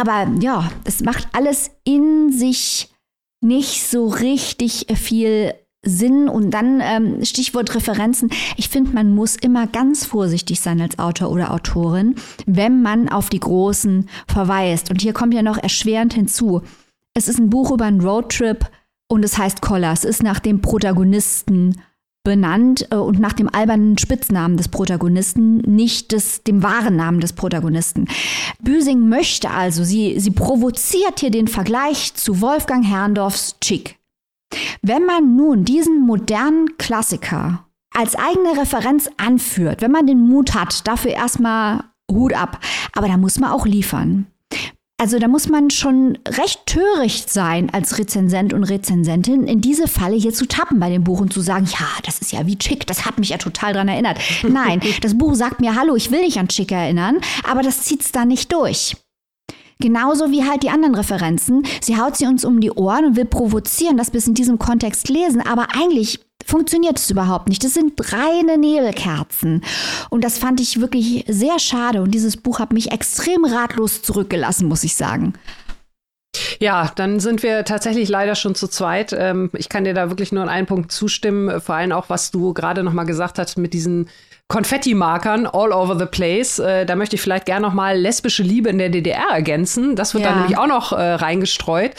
Aber ja, es macht alles in sich nicht so richtig viel Sinn und dann ähm, Stichwort Referenzen. Ich finde, man muss immer ganz vorsichtig sein als Autor oder Autorin, wenn man auf die Großen verweist. Und hier kommt ja noch erschwerend hinzu. Es ist ein Buch über einen Roadtrip und es heißt Collar. Es ist nach dem Protagonisten benannt äh, und nach dem albernen Spitznamen des Protagonisten, nicht des, dem wahren Namen des Protagonisten. Büsing möchte also, sie, sie provoziert hier den Vergleich zu Wolfgang Herrndorfs Chick. Wenn man nun diesen modernen Klassiker als eigene Referenz anführt, wenn man den Mut hat, dafür erstmal Hut ab, aber da muss man auch liefern. Also da muss man schon recht töricht sein als Rezensent und Rezensentin, in diese Falle hier zu tappen bei dem Buch und zu sagen, ja, das ist ja wie Chick, das hat mich ja total dran erinnert. Nein, das Buch sagt mir, hallo, ich will dich an Chick erinnern, aber das zieht's da nicht durch. Genauso wie halt die anderen Referenzen. Sie haut sie uns um die Ohren und will provozieren, dass wir es in diesem Kontext lesen, aber eigentlich funktioniert es überhaupt nicht. Das sind reine Nebelkerzen. Und das fand ich wirklich sehr schade. Und dieses Buch hat mich extrem ratlos zurückgelassen, muss ich sagen. Ja, dann sind wir tatsächlich leider schon zu zweit. Ähm, ich kann dir da wirklich nur an einen Punkt zustimmen, vor allem auch, was du gerade noch mal gesagt hast mit diesen Konfetti-Markern all over the place. Äh, da möchte ich vielleicht gerne noch mal lesbische Liebe in der DDR ergänzen. Das wird ja. dann nämlich auch noch äh, reingestreut.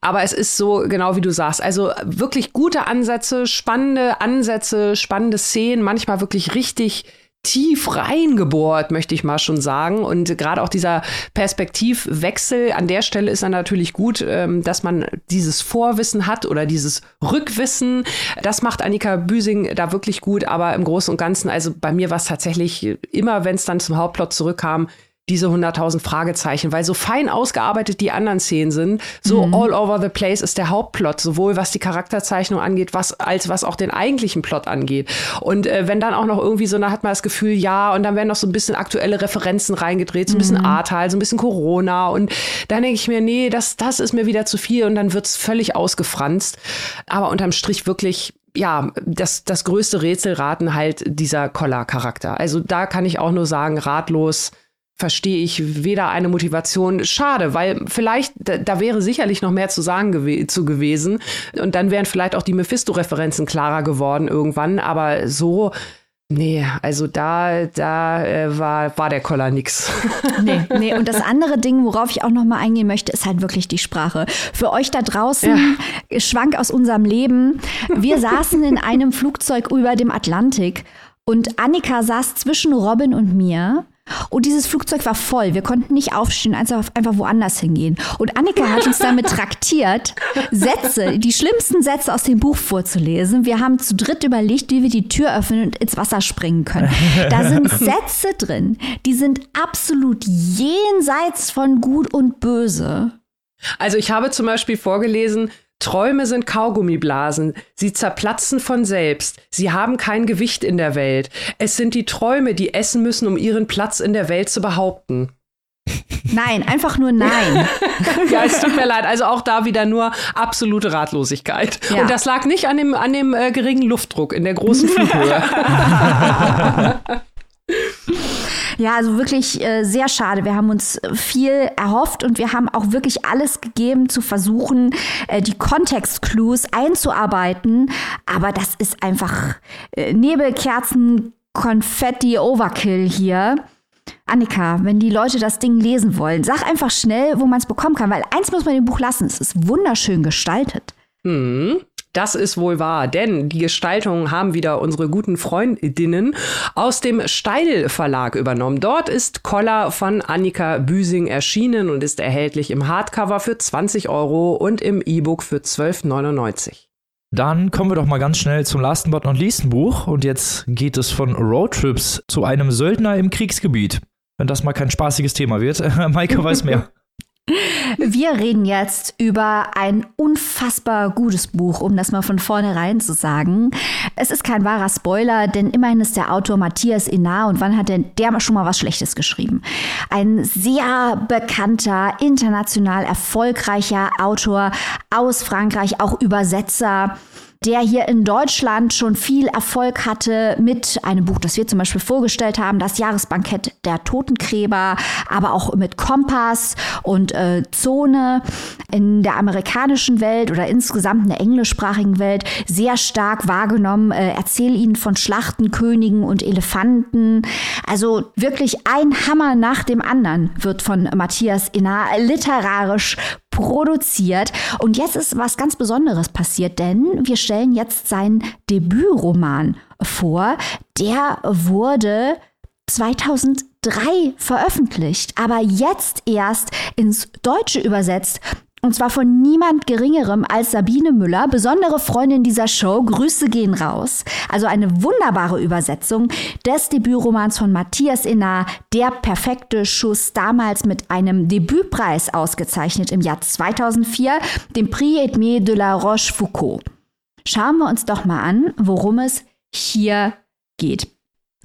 Aber es ist so, genau wie du sagst. Also wirklich gute Ansätze, spannende Ansätze, spannende Szenen, manchmal wirklich richtig tief reingebohrt, möchte ich mal schon sagen. Und gerade auch dieser Perspektivwechsel an der Stelle ist dann natürlich gut, ähm, dass man dieses Vorwissen hat oder dieses Rückwissen. Das macht Annika Büsing da wirklich gut. Aber im Großen und Ganzen, also bei mir war es tatsächlich immer, wenn es dann zum Hauptplot zurückkam, diese 100.000 Fragezeichen, weil so fein ausgearbeitet die anderen Szenen sind, so mhm. all over the place ist der Hauptplot, sowohl was die Charakterzeichnung angeht, was, als was auch den eigentlichen Plot angeht. Und äh, wenn dann auch noch irgendwie so, da hat man das Gefühl, ja, und dann werden noch so ein bisschen aktuelle Referenzen reingedreht, so ein bisschen mhm. Ahrtal, so ein bisschen Corona und dann denke ich mir, nee, das, das ist mir wieder zu viel und dann wird's völlig ausgefranst. Aber unterm Strich wirklich ja, das, das größte Rätselraten halt dieser Collar-Charakter. Also da kann ich auch nur sagen, ratlos verstehe ich weder eine Motivation. Schade, weil vielleicht, da, da wäre sicherlich noch mehr zu sagen gew zu gewesen. Und dann wären vielleicht auch die Mephisto-Referenzen klarer geworden irgendwann. Aber so, Nee, also da, da äh, war, war der Koller nix. Nee, nee. Und das andere Ding, worauf ich auch noch mal eingehen möchte, ist halt wirklich die Sprache. Für euch da draußen, ja. Schwank aus unserem Leben. Wir saßen in einem Flugzeug über dem Atlantik und Annika saß zwischen Robin und mir. Und dieses Flugzeug war voll. Wir konnten nicht aufstehen, einfach, einfach woanders hingehen. Und Annika hat uns damit traktiert, Sätze, die schlimmsten Sätze aus dem Buch vorzulesen. Wir haben zu dritt überlegt, wie wir die Tür öffnen und ins Wasser springen können. Da sind Sätze drin, die sind absolut jenseits von Gut und Böse. Also ich habe zum Beispiel vorgelesen, Träume sind Kaugummiblasen. Sie zerplatzen von selbst. Sie haben kein Gewicht in der Welt. Es sind die Träume, die essen müssen, um ihren Platz in der Welt zu behaupten. Nein, einfach nur nein. ja, es tut mir leid. Also auch da wieder nur absolute Ratlosigkeit. Ja. Und das lag nicht an dem, an dem äh, geringen Luftdruck in der großen Flughöhe. Ja, also wirklich äh, sehr schade. Wir haben uns viel erhofft und wir haben auch wirklich alles gegeben, zu versuchen, äh, die Kontextclues einzuarbeiten. Aber das ist einfach äh, Nebelkerzen, Konfetti, Overkill hier. Annika, wenn die Leute das Ding lesen wollen, sag einfach schnell, wo man es bekommen kann, weil eins muss man im Buch lassen, es ist wunderschön gestaltet. Mhm. Das ist wohl wahr, denn die Gestaltung haben wieder unsere guten Freundinnen aus dem Steidel Verlag übernommen. Dort ist Koller von Annika Büsing erschienen und ist erhältlich im Hardcover für 20 Euro und im E-Book für 12,99. Dann kommen wir doch mal ganz schnell zum Last but not least Buch. Und jetzt geht es von Roadtrips zu einem Söldner im Kriegsgebiet. Wenn das mal kein spaßiges Thema wird. Maike weiß mehr. Wir reden jetzt über ein unfassbar gutes Buch, um das mal von vornherein zu sagen. Es ist kein wahrer Spoiler, denn immerhin ist der Autor Matthias Enar und wann hat denn der schon mal was Schlechtes geschrieben? Ein sehr bekannter, international erfolgreicher Autor aus Frankreich, auch Übersetzer der hier in Deutschland schon viel Erfolg hatte mit einem Buch, das wir zum Beispiel vorgestellt haben, das Jahresbankett der Totengräber, aber auch mit Kompass und äh, Zone in der amerikanischen Welt oder insgesamt in der englischsprachigen Welt sehr stark wahrgenommen. Äh, erzähl ihnen von Schlachten, Königen und Elefanten. Also wirklich ein Hammer nach dem anderen wird von Matthias Innar literarisch produziert. Und jetzt ist was ganz Besonderes passiert, denn wir stellen jetzt seinen Debütroman vor. Der wurde 2003 veröffentlicht, aber jetzt erst ins Deutsche übersetzt und zwar von niemand Geringerem als Sabine Müller, besondere Freundin dieser Show. Grüße gehen raus. Also eine wunderbare Übersetzung des Debütromans von Matthias Innar, Der perfekte Schuss, damals mit einem Debütpreis ausgezeichnet im Jahr 2004, dem Prix Edmé de la Rochefoucauld. Schauen wir uns doch mal an, worum es hier geht.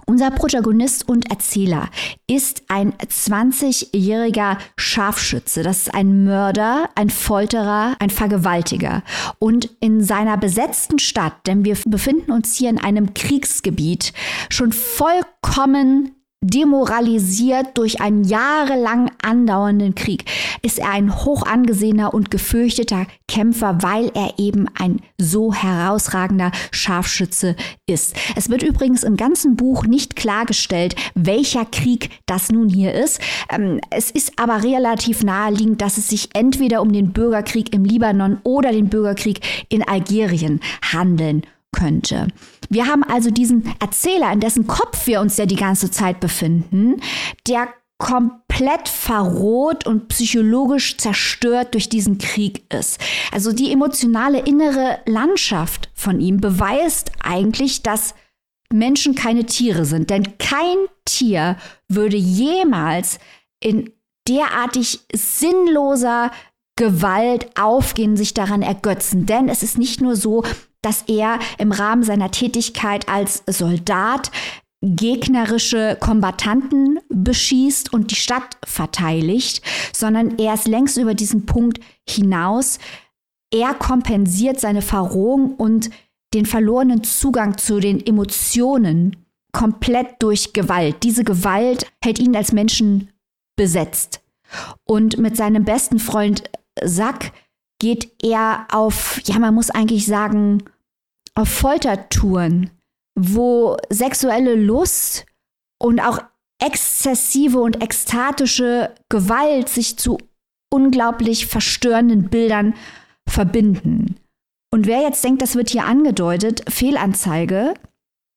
Unser Protagonist und Erzähler ist ein 20-jähriger Scharfschütze. Das ist ein Mörder, ein Folterer, ein Vergewaltiger. Und in seiner besetzten Stadt, denn wir befinden uns hier in einem Kriegsgebiet, schon vollkommen demoralisiert durch einen jahrelang andauernden Krieg, ist er ein hoch angesehener und gefürchteter Kämpfer, weil er eben ein so herausragender Scharfschütze ist. Es wird übrigens im ganzen Buch nicht klargestellt, welcher Krieg das nun hier ist. Ähm, es ist aber relativ naheliegend, dass es sich entweder um den Bürgerkrieg im Libanon oder den Bürgerkrieg in Algerien handeln könnte. Wir haben also diesen Erzähler, in dessen Kopf wir uns ja die ganze Zeit befinden, der komplett verroht und psychologisch zerstört durch diesen Krieg ist. Also die emotionale innere Landschaft von ihm beweist eigentlich, dass Menschen keine Tiere sind. Denn kein Tier würde jemals in derartig sinnloser Gewalt aufgehen, sich daran ergötzen. Denn es ist nicht nur so, dass er im Rahmen seiner Tätigkeit als Soldat gegnerische Kombattanten beschießt und die Stadt verteidigt, sondern er ist längst über diesen Punkt hinaus. Er kompensiert seine Verrohung und den verlorenen Zugang zu den Emotionen komplett durch Gewalt. Diese Gewalt hält ihn als Menschen besetzt. Und mit seinem besten Freund Sack geht er auf, ja, man muss eigentlich sagen, auf Foltertouren, wo sexuelle Lust und auch exzessive und ekstatische Gewalt sich zu unglaublich verstörenden Bildern verbinden. Und wer jetzt denkt, das wird hier angedeutet, Fehlanzeige,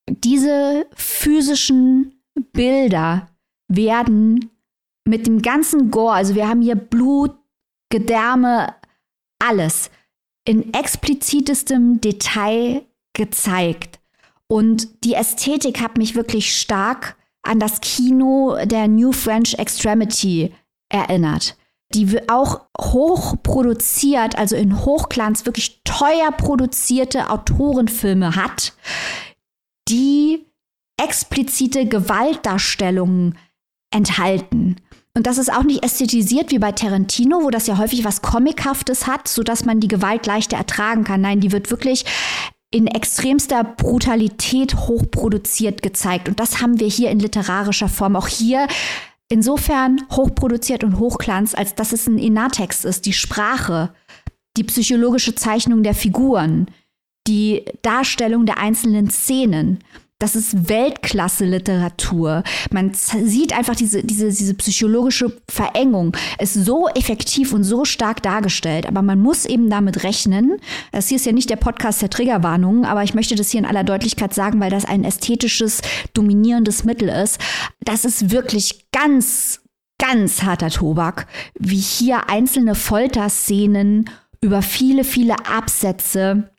diese physischen Bilder werden mit dem ganzen Gore, also wir haben hier Blut, Gedärme, alles in explizitestem Detail gezeigt. Und die Ästhetik hat mich wirklich stark an das Kino der New French Extremity erinnert, die auch hoch produziert, also in Hochglanz wirklich teuer produzierte Autorenfilme hat, die explizite Gewaltdarstellungen enthalten. Und das ist auch nicht ästhetisiert wie bei Tarantino, wo das ja häufig was Comichaftes hat, sodass man die Gewalt leichter ertragen kann. Nein, die wird wirklich in extremster Brutalität hochproduziert gezeigt. Und das haben wir hier in literarischer Form. Auch hier insofern hochproduziert und hochglanz, als dass es ein Inartext ist, die Sprache, die psychologische Zeichnung der Figuren, die Darstellung der einzelnen Szenen. Das ist Weltklasse-Literatur. Man sieht einfach diese, diese, diese psychologische Verengung, ist so effektiv und so stark dargestellt. Aber man muss eben damit rechnen. Das hier ist ja nicht der Podcast der Triggerwarnungen, aber ich möchte das hier in aller Deutlichkeit sagen, weil das ein ästhetisches, dominierendes Mittel ist. Das ist wirklich ganz, ganz harter Tobak, wie hier einzelne Folterszenen über viele, viele Absätze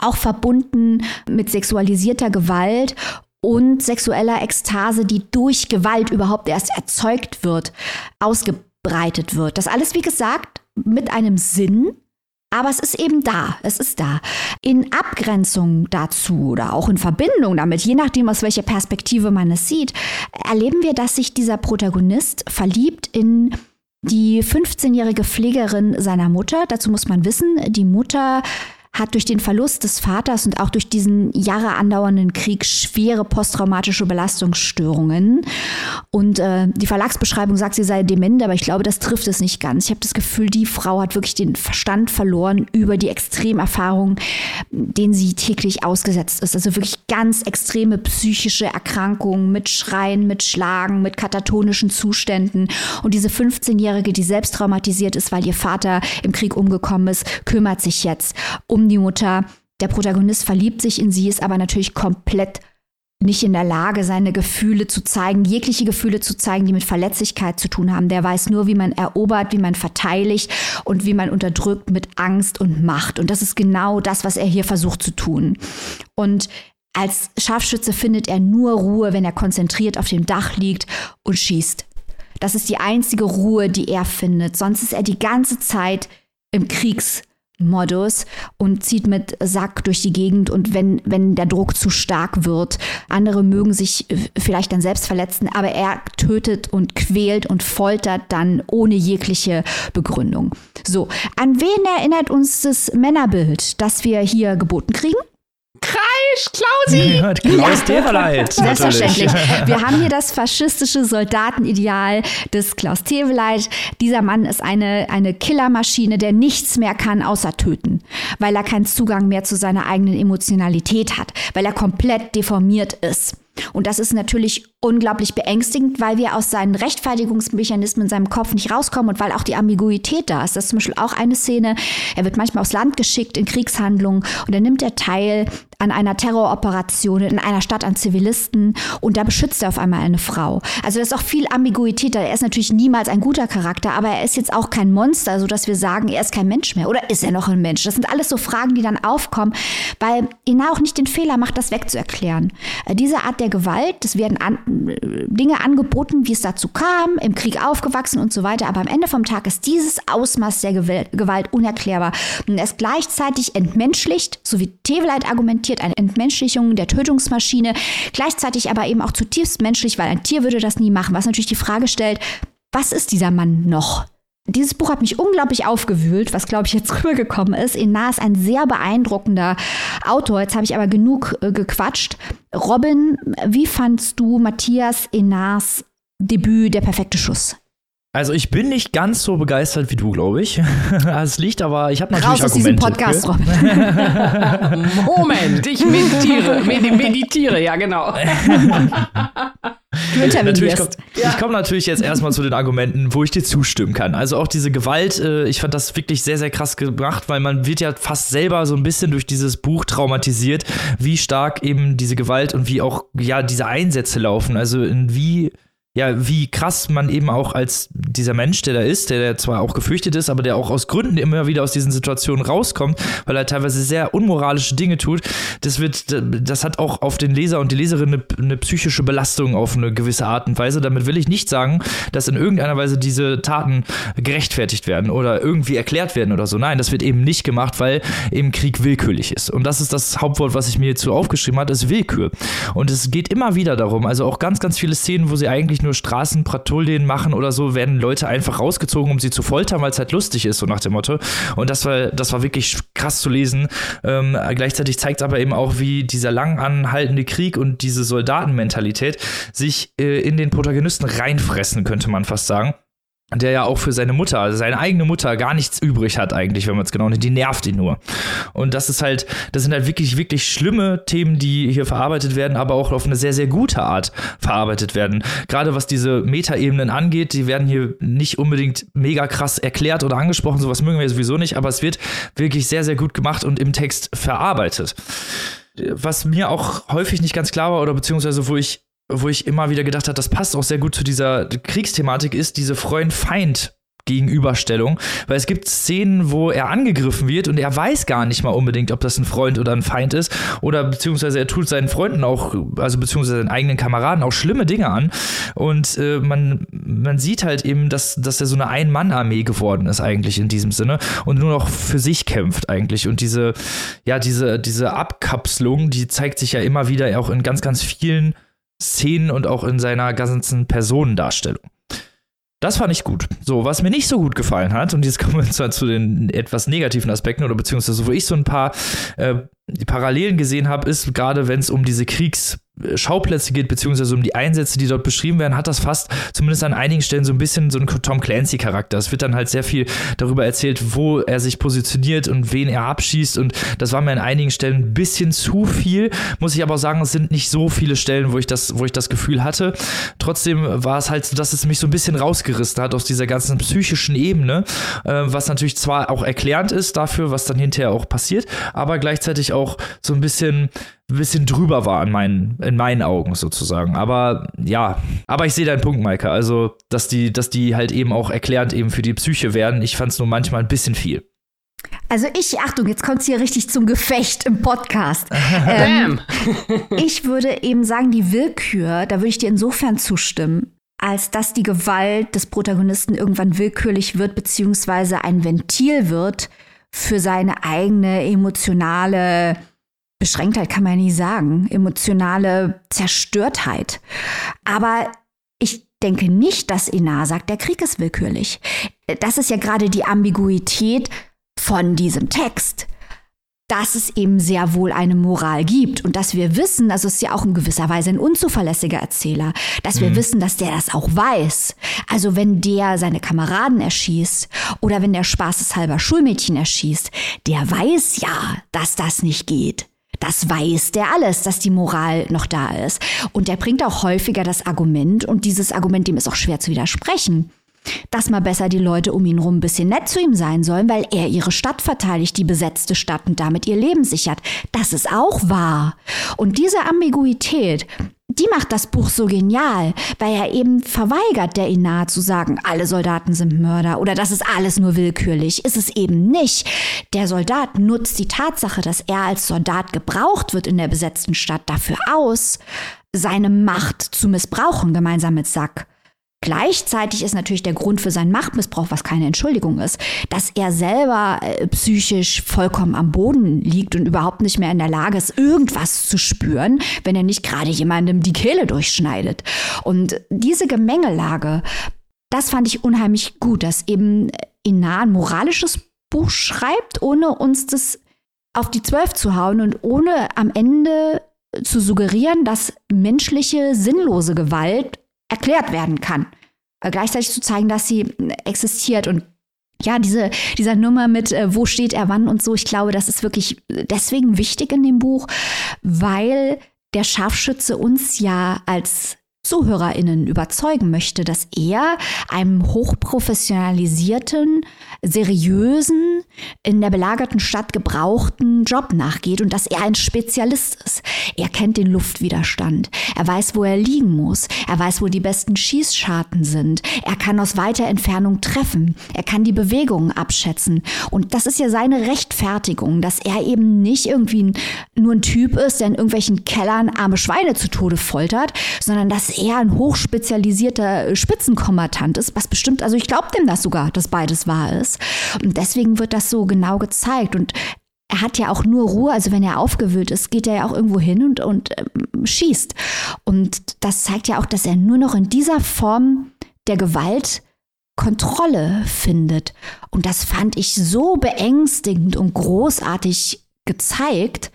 auch verbunden mit sexualisierter Gewalt und sexueller Ekstase, die durch Gewalt überhaupt erst erzeugt wird, ausgebreitet wird. Das alles, wie gesagt, mit einem Sinn, aber es ist eben da, es ist da. In Abgrenzung dazu oder auch in Verbindung damit, je nachdem, aus welcher Perspektive man es sieht, erleben wir, dass sich dieser Protagonist verliebt in die 15-jährige Pflegerin seiner Mutter. Dazu muss man wissen, die Mutter hat durch den Verlust des Vaters und auch durch diesen Jahre andauernden Krieg schwere posttraumatische Belastungsstörungen. Und äh, die Verlagsbeschreibung sagt, sie sei dement, aber ich glaube, das trifft es nicht ganz. Ich habe das Gefühl, die Frau hat wirklich den Verstand verloren über die Extremerfahrungen, denen sie täglich ausgesetzt ist. Also wirklich ganz extreme psychische Erkrankungen mit Schreien, mit Schlagen, mit katatonischen Zuständen. Und diese 15-Jährige, die selbst traumatisiert ist, weil ihr Vater im Krieg umgekommen ist, kümmert sich jetzt um die Mutter. Der Protagonist verliebt sich in sie, ist aber natürlich komplett nicht in der Lage, seine Gefühle zu zeigen, jegliche Gefühle zu zeigen, die mit Verletzlichkeit zu tun haben. Der weiß nur, wie man erobert, wie man verteidigt und wie man unterdrückt mit Angst und Macht. Und das ist genau das, was er hier versucht zu tun. Und als Scharfschütze findet er nur Ruhe, wenn er konzentriert auf dem Dach liegt und schießt. Das ist die einzige Ruhe, die er findet. Sonst ist er die ganze Zeit im Kriegs Modus und zieht mit Sack durch die Gegend und wenn, wenn der Druck zu stark wird, andere mögen sich vielleicht dann selbst verletzen, aber er tötet und quält und foltert dann ohne jegliche Begründung. So, an wen erinnert uns das Männerbild, das wir hier geboten kriegen? Kreisch, Klausi! Ja, Klaus Teveleit. Selbstverständlich. Wir haben hier das faschistische Soldatenideal des Klaus Teveleit. Dieser Mann ist eine, eine Killermaschine, der nichts mehr kann außer töten, weil er keinen Zugang mehr zu seiner eigenen Emotionalität hat, weil er komplett deformiert ist. Und das ist natürlich unglaublich beängstigend, weil wir aus seinen Rechtfertigungsmechanismen in seinem Kopf nicht rauskommen und weil auch die Ambiguität da ist. Das ist zum Beispiel auch eine Szene. Er wird manchmal aufs Land geschickt in Kriegshandlungen und dann nimmt er teil an einer Terroroperation in einer Stadt an Zivilisten und da beschützt er auf einmal eine Frau. Also da ist auch viel Ambiguität da. Er ist natürlich niemals ein guter Charakter, aber er ist jetzt auch kein Monster, sodass wir sagen, er ist kein Mensch mehr. Oder ist er noch ein Mensch? Das sind alles so Fragen, die dann aufkommen, weil Ina auch nicht den Fehler macht, das wegzuerklären. Äh, diese Art der Gewalt, es werden an, äh, Dinge angeboten, wie es dazu kam, im Krieg aufgewachsen und so weiter, aber am Ende vom Tag ist dieses Ausmaß der Gewalt unerklärbar. Und ist gleichzeitig entmenschlicht, so wie Teveleit argumentiert, eine Entmenschlichung der Tötungsmaschine, gleichzeitig aber eben auch zutiefst menschlich, weil ein Tier würde das nie machen, was natürlich die Frage stellt, was ist dieser Mann noch? Dieses Buch hat mich unglaublich aufgewühlt, was glaube ich jetzt rübergekommen ist. Enar ist ein sehr beeindruckender Autor. Jetzt habe ich aber genug äh, gequatscht. Robin, wie fandst du Matthias Enars Debüt Der perfekte Schuss? Also ich bin nicht ganz so begeistert wie du, glaube ich. Es liegt aber, ich habe natürlich Raus Argumente. Aus diesem Podcast, Robin. Moment, ich meditiere, meditiere, ja genau. Du natürlich kommt, ja. Ich komme natürlich jetzt erstmal zu den Argumenten, wo ich dir zustimmen kann. Also auch diese Gewalt, äh, ich fand das wirklich sehr, sehr krass gemacht, weil man wird ja fast selber so ein bisschen durch dieses Buch traumatisiert, wie stark eben diese Gewalt und wie auch ja diese Einsätze laufen. Also in wie ja, wie krass man eben auch als dieser Mensch, der da ist, der, der zwar auch gefürchtet ist, aber der auch aus Gründen immer wieder aus diesen Situationen rauskommt, weil er teilweise sehr unmoralische Dinge tut, das wird, das hat auch auf den Leser und die Leserin eine, eine psychische Belastung auf eine gewisse Art und Weise. Damit will ich nicht sagen, dass in irgendeiner Weise diese Taten gerechtfertigt werden oder irgendwie erklärt werden oder so. Nein, das wird eben nicht gemacht, weil eben Krieg willkürlich ist. Und das ist das Hauptwort, was ich mir hierzu aufgeschrieben habe, ist Willkür. Und es geht immer wieder darum, also auch ganz, ganz viele Szenen, wo sie eigentlich nur Straßenpatrouillen machen oder so, werden Leute einfach rausgezogen, um sie zu foltern, weil es halt lustig ist, so nach dem Motto. Und das war, das war wirklich krass zu lesen. Ähm, gleichzeitig zeigt es aber eben auch, wie dieser lang anhaltende Krieg und diese Soldatenmentalität sich äh, in den Protagonisten reinfressen, könnte man fast sagen der ja auch für seine Mutter, also seine eigene Mutter, gar nichts übrig hat eigentlich, wenn man es genau nimmt. Die nervt ihn nur. Und das ist halt, das sind halt wirklich, wirklich schlimme Themen, die hier verarbeitet werden, aber auch auf eine sehr, sehr gute Art verarbeitet werden. Gerade was diese Metaebenen angeht, die werden hier nicht unbedingt mega krass erklärt oder angesprochen, sowas mögen wir sowieso nicht, aber es wird wirklich sehr, sehr gut gemacht und im Text verarbeitet. Was mir auch häufig nicht ganz klar war oder beziehungsweise wo ich wo ich immer wieder gedacht habe, das passt auch sehr gut zu dieser Kriegsthematik, ist diese Freund-Feind- Gegenüberstellung, weil es gibt Szenen, wo er angegriffen wird und er weiß gar nicht mal unbedingt, ob das ein Freund oder ein Feind ist. Oder beziehungsweise er tut seinen Freunden auch, also beziehungsweise seinen eigenen Kameraden auch schlimme Dinge an. Und äh, man, man sieht halt eben, dass, dass er so eine Ein-Mann-Armee geworden ist eigentlich in diesem Sinne und nur noch für sich kämpft eigentlich. Und diese, ja, diese, diese Abkapselung, die zeigt sich ja immer wieder auch in ganz, ganz vielen Szenen und auch in seiner ganzen Personendarstellung. Das fand ich gut. So, was mir nicht so gut gefallen hat, und jetzt kommen wir zwar zu den etwas negativen Aspekten, oder beziehungsweise wo ich so ein paar äh, Parallelen gesehen habe, ist gerade, wenn es um diese Kriegs- Schauplätze geht, beziehungsweise um die Einsätze, die dort beschrieben werden, hat das fast zumindest an einigen Stellen so ein bisschen so einen Tom Clancy-Charakter. Es wird dann halt sehr viel darüber erzählt, wo er sich positioniert und wen er abschießt. Und das war mir an einigen Stellen ein bisschen zu viel. Muss ich aber auch sagen, es sind nicht so viele Stellen, wo ich das, wo ich das Gefühl hatte. Trotzdem war es halt so, dass es mich so ein bisschen rausgerissen hat aus dieser ganzen psychischen Ebene, äh, was natürlich zwar auch erklärend ist dafür, was dann hinterher auch passiert, aber gleichzeitig auch so ein bisschen bisschen drüber war in meinen, in meinen Augen sozusagen. Aber ja, aber ich sehe deinen Punkt, Maike. Also, dass die, dass die halt eben auch erklärend eben für die Psyche werden. Ich fand es nur manchmal ein bisschen viel. Also ich, Achtung, jetzt kommt es hier richtig zum Gefecht im Podcast. ähm, ich würde eben sagen, die Willkür, da würde ich dir insofern zustimmen, als dass die Gewalt des Protagonisten irgendwann willkürlich wird, beziehungsweise ein Ventil wird für seine eigene emotionale Beschränktheit kann man ja nie sagen, emotionale Zerstörtheit. Aber ich denke nicht, dass Inar sagt, der Krieg ist willkürlich. Das ist ja gerade die Ambiguität von diesem Text dass es eben sehr wohl eine Moral gibt und dass wir wissen, also es ist ja auch in gewisser Weise ein unzuverlässiger Erzähler, dass wir mhm. wissen, dass der das auch weiß. Also wenn der seine Kameraden erschießt oder wenn der spaßeshalber Schulmädchen erschießt, der weiß ja, dass das nicht geht. Das weiß der alles, dass die Moral noch da ist. Und der bringt auch häufiger das Argument, und dieses Argument, dem ist auch schwer zu widersprechen. Dass mal besser die Leute um ihn rum ein bisschen nett zu ihm sein sollen, weil er ihre Stadt verteidigt, die besetzte Stadt und damit ihr Leben sichert. Das ist auch wahr. Und diese Ambiguität, die macht das Buch so genial, weil er eben verweigert, der Inar zu sagen, alle Soldaten sind Mörder oder das ist alles nur willkürlich. Ist es eben nicht. Der Soldat nutzt die Tatsache, dass er als Soldat gebraucht wird in der besetzten Stadt dafür aus, seine Macht zu missbrauchen, gemeinsam mit Sack. Gleichzeitig ist natürlich der Grund für seinen Machtmissbrauch, was keine Entschuldigung ist, dass er selber äh, psychisch vollkommen am Boden liegt und überhaupt nicht mehr in der Lage ist, irgendwas zu spüren, wenn er nicht gerade jemandem die Kehle durchschneidet. Und diese Gemengelage, das fand ich unheimlich gut, dass eben Inar ein moralisches Buch schreibt, ohne uns das auf die Zwölf zu hauen und ohne am Ende zu suggerieren, dass menschliche sinnlose Gewalt erklärt werden kann. Äh, gleichzeitig zu zeigen, dass sie äh, existiert und ja, diese, dieser Nummer mit, äh, wo steht er wann und so, ich glaube, das ist wirklich deswegen wichtig in dem Buch, weil der Scharfschütze uns ja als ZuhörerInnen überzeugen möchte, dass er einem hochprofessionalisierten, seriösen, in der belagerten Stadt gebrauchten Job nachgeht und dass er ein Spezialist ist. Er kennt den Luftwiderstand. Er weiß, wo er liegen muss. Er weiß, wo die besten Schießscharten sind. Er kann aus weiter Entfernung treffen. Er kann die Bewegungen abschätzen. Und das ist ja seine Rechtfertigung, dass er eben nicht irgendwie nur ein Typ ist, der in irgendwelchen Kellern arme Schweine zu Tode foltert, sondern dass er ein hochspezialisierter Spitzenkombatant ist, was bestimmt, also ich glaube dem das sogar, dass beides wahr ist. Und deswegen wird das so genau gezeigt. Und er hat ja auch nur Ruhe, also wenn er aufgewühlt ist, geht er ja auch irgendwo hin und, und ähm, schießt. Und das zeigt ja auch, dass er nur noch in dieser Form der Gewalt Kontrolle findet. Und das fand ich so beängstigend und großartig gezeigt.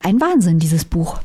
Ein Wahnsinn, dieses Buch.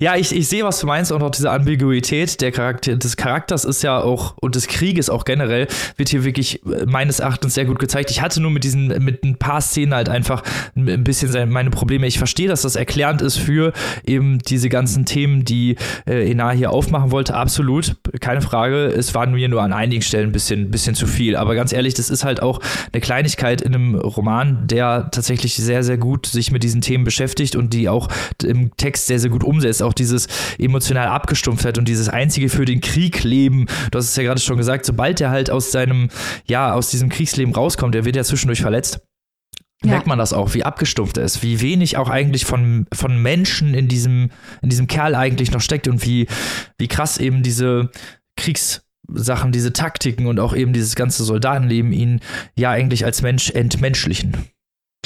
Ja, ich, ich sehe, was du meinst und auch diese Ambiguität der Charakter, des Charakters ist ja auch und des Krieges auch generell wird hier wirklich äh, meines Erachtens sehr gut gezeigt. Ich hatte nur mit diesen mit ein paar Szenen halt einfach ein bisschen meine Probleme. Ich verstehe, dass das erklärend ist für eben diese ganzen Themen, die äh, Enar hier aufmachen wollte. Absolut, keine Frage. Es war mir nur an einigen Stellen ein bisschen, bisschen zu viel. Aber ganz ehrlich, das ist halt auch eine Kleinigkeit in einem Roman, der tatsächlich sehr, sehr gut sich mit diesen Themen beschäftigt und die auch im Text sehr, sehr gut umsetzt. Auch dieses emotional Abgestumpftheit und dieses einzige für den Krieg leben. Du hast es ja gerade schon gesagt, sobald er halt aus seinem, ja, aus diesem Kriegsleben rauskommt, er wird ja zwischendurch verletzt. Ja. merkt man das auch, wie abgestumpft er ist, wie wenig auch eigentlich von, von Menschen in diesem, in diesem Kerl eigentlich noch steckt und wie, wie krass eben diese Kriegssachen, diese Taktiken und auch eben dieses ganze Soldatenleben ihn ja eigentlich als Mensch entmenschlichen.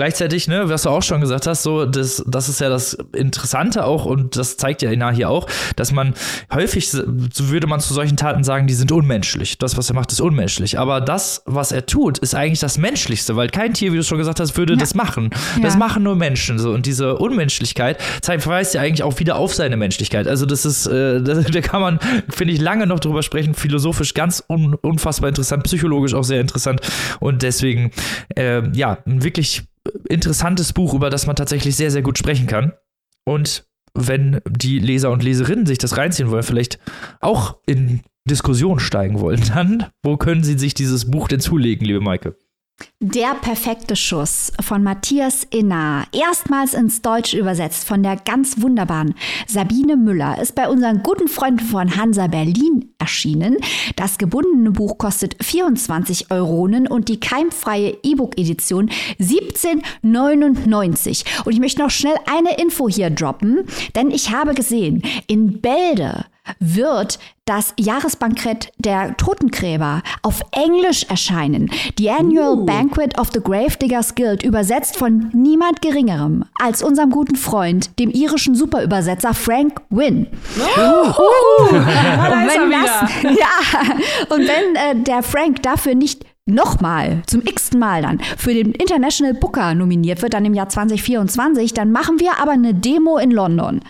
Gleichzeitig, ne, was du auch schon gesagt hast, so, das, das ist ja das Interessante auch und das zeigt ja Ina hier auch, dass man häufig, so würde man zu solchen Taten sagen, die sind unmenschlich. Das, was er macht, ist unmenschlich. Aber das, was er tut, ist eigentlich das Menschlichste, weil kein Tier, wie du schon gesagt hast, würde ja. das machen. Ja. Das machen nur Menschen. So. Und diese Unmenschlichkeit zeigt, verweist ja eigentlich auch wieder auf seine Menschlichkeit. Also, das ist, äh, das, da kann man, finde ich, lange noch drüber sprechen. Philosophisch ganz un, unfassbar interessant, psychologisch auch sehr interessant. Und deswegen, äh, ja, wirklich interessantes Buch, über das man tatsächlich sehr, sehr gut sprechen kann. Und wenn die Leser und Leserinnen sich das reinziehen wollen, vielleicht auch in Diskussion steigen wollen, dann wo können sie sich dieses Buch denn zulegen, liebe Maike? Der perfekte Schuss von Matthias Innar, erstmals ins Deutsch übersetzt von der ganz wunderbaren Sabine Müller, ist bei unseren guten Freunden von Hansa Berlin erschienen. Das gebundene Buch kostet 24 Euronen und die keimfreie E-Book-Edition 17,99. Und ich möchte noch schnell eine Info hier droppen, denn ich habe gesehen, in Bälde wird das Jahresbankett der Totengräber auf Englisch erscheinen. Die Annual uh. Banquet of the Gravediggers Guild, übersetzt von niemand Geringerem als unserem guten Freund, dem irischen Superübersetzer Frank Wynne. Oh. Uh. und, wenn das, ja, und wenn äh, der Frank dafür nicht nochmal, zum x-ten Mal dann, für den International Booker nominiert wird, dann im Jahr 2024, dann machen wir aber eine Demo in London.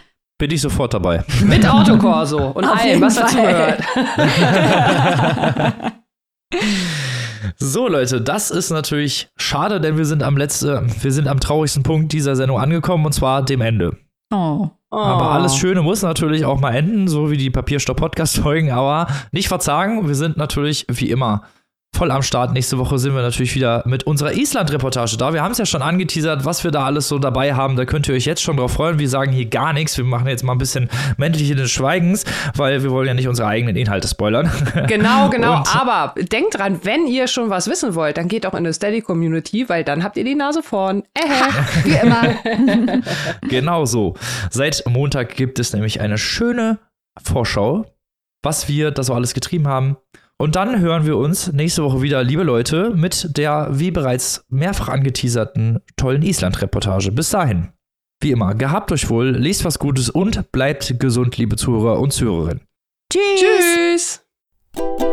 Bin ich sofort dabei. Mit Autokorso und allem, was dazugehört. So, Leute, das ist natürlich schade, denn wir sind am letzten, wir sind am traurigsten Punkt dieser Sendung angekommen und zwar dem Ende. Oh. Oh. Aber alles Schöne muss natürlich auch mal enden, so wie die Papierstopp-Podcast-Folgen. Aber nicht verzagen, wir sind natürlich wie immer voll am Start. Nächste Woche sind wir natürlich wieder mit unserer Island-Reportage da. Wir haben es ja schon angeteasert, was wir da alles so dabei haben. Da könnt ihr euch jetzt schon drauf freuen. Wir sagen hier gar nichts. Wir machen jetzt mal ein bisschen männliche des Schweigens, weil wir wollen ja nicht unsere eigenen Inhalte spoilern. Genau, genau. Und- Aber denkt dran, wenn ihr schon was wissen wollt, dann geht auch in eine Steady-Community, weil dann habt ihr die Nase vorn. Ähä. Wie immer. Genau so. Seit Montag gibt es nämlich eine schöne Vorschau, was wir da so alles getrieben haben. Und dann hören wir uns nächste Woche wieder, liebe Leute, mit der, wie bereits mehrfach angeteaserten, tollen Island-Reportage. Bis dahin. Wie immer, gehabt euch wohl, lest was Gutes und bleibt gesund, liebe Zuhörer und Zuhörerinnen. Tschüss. Tschüss.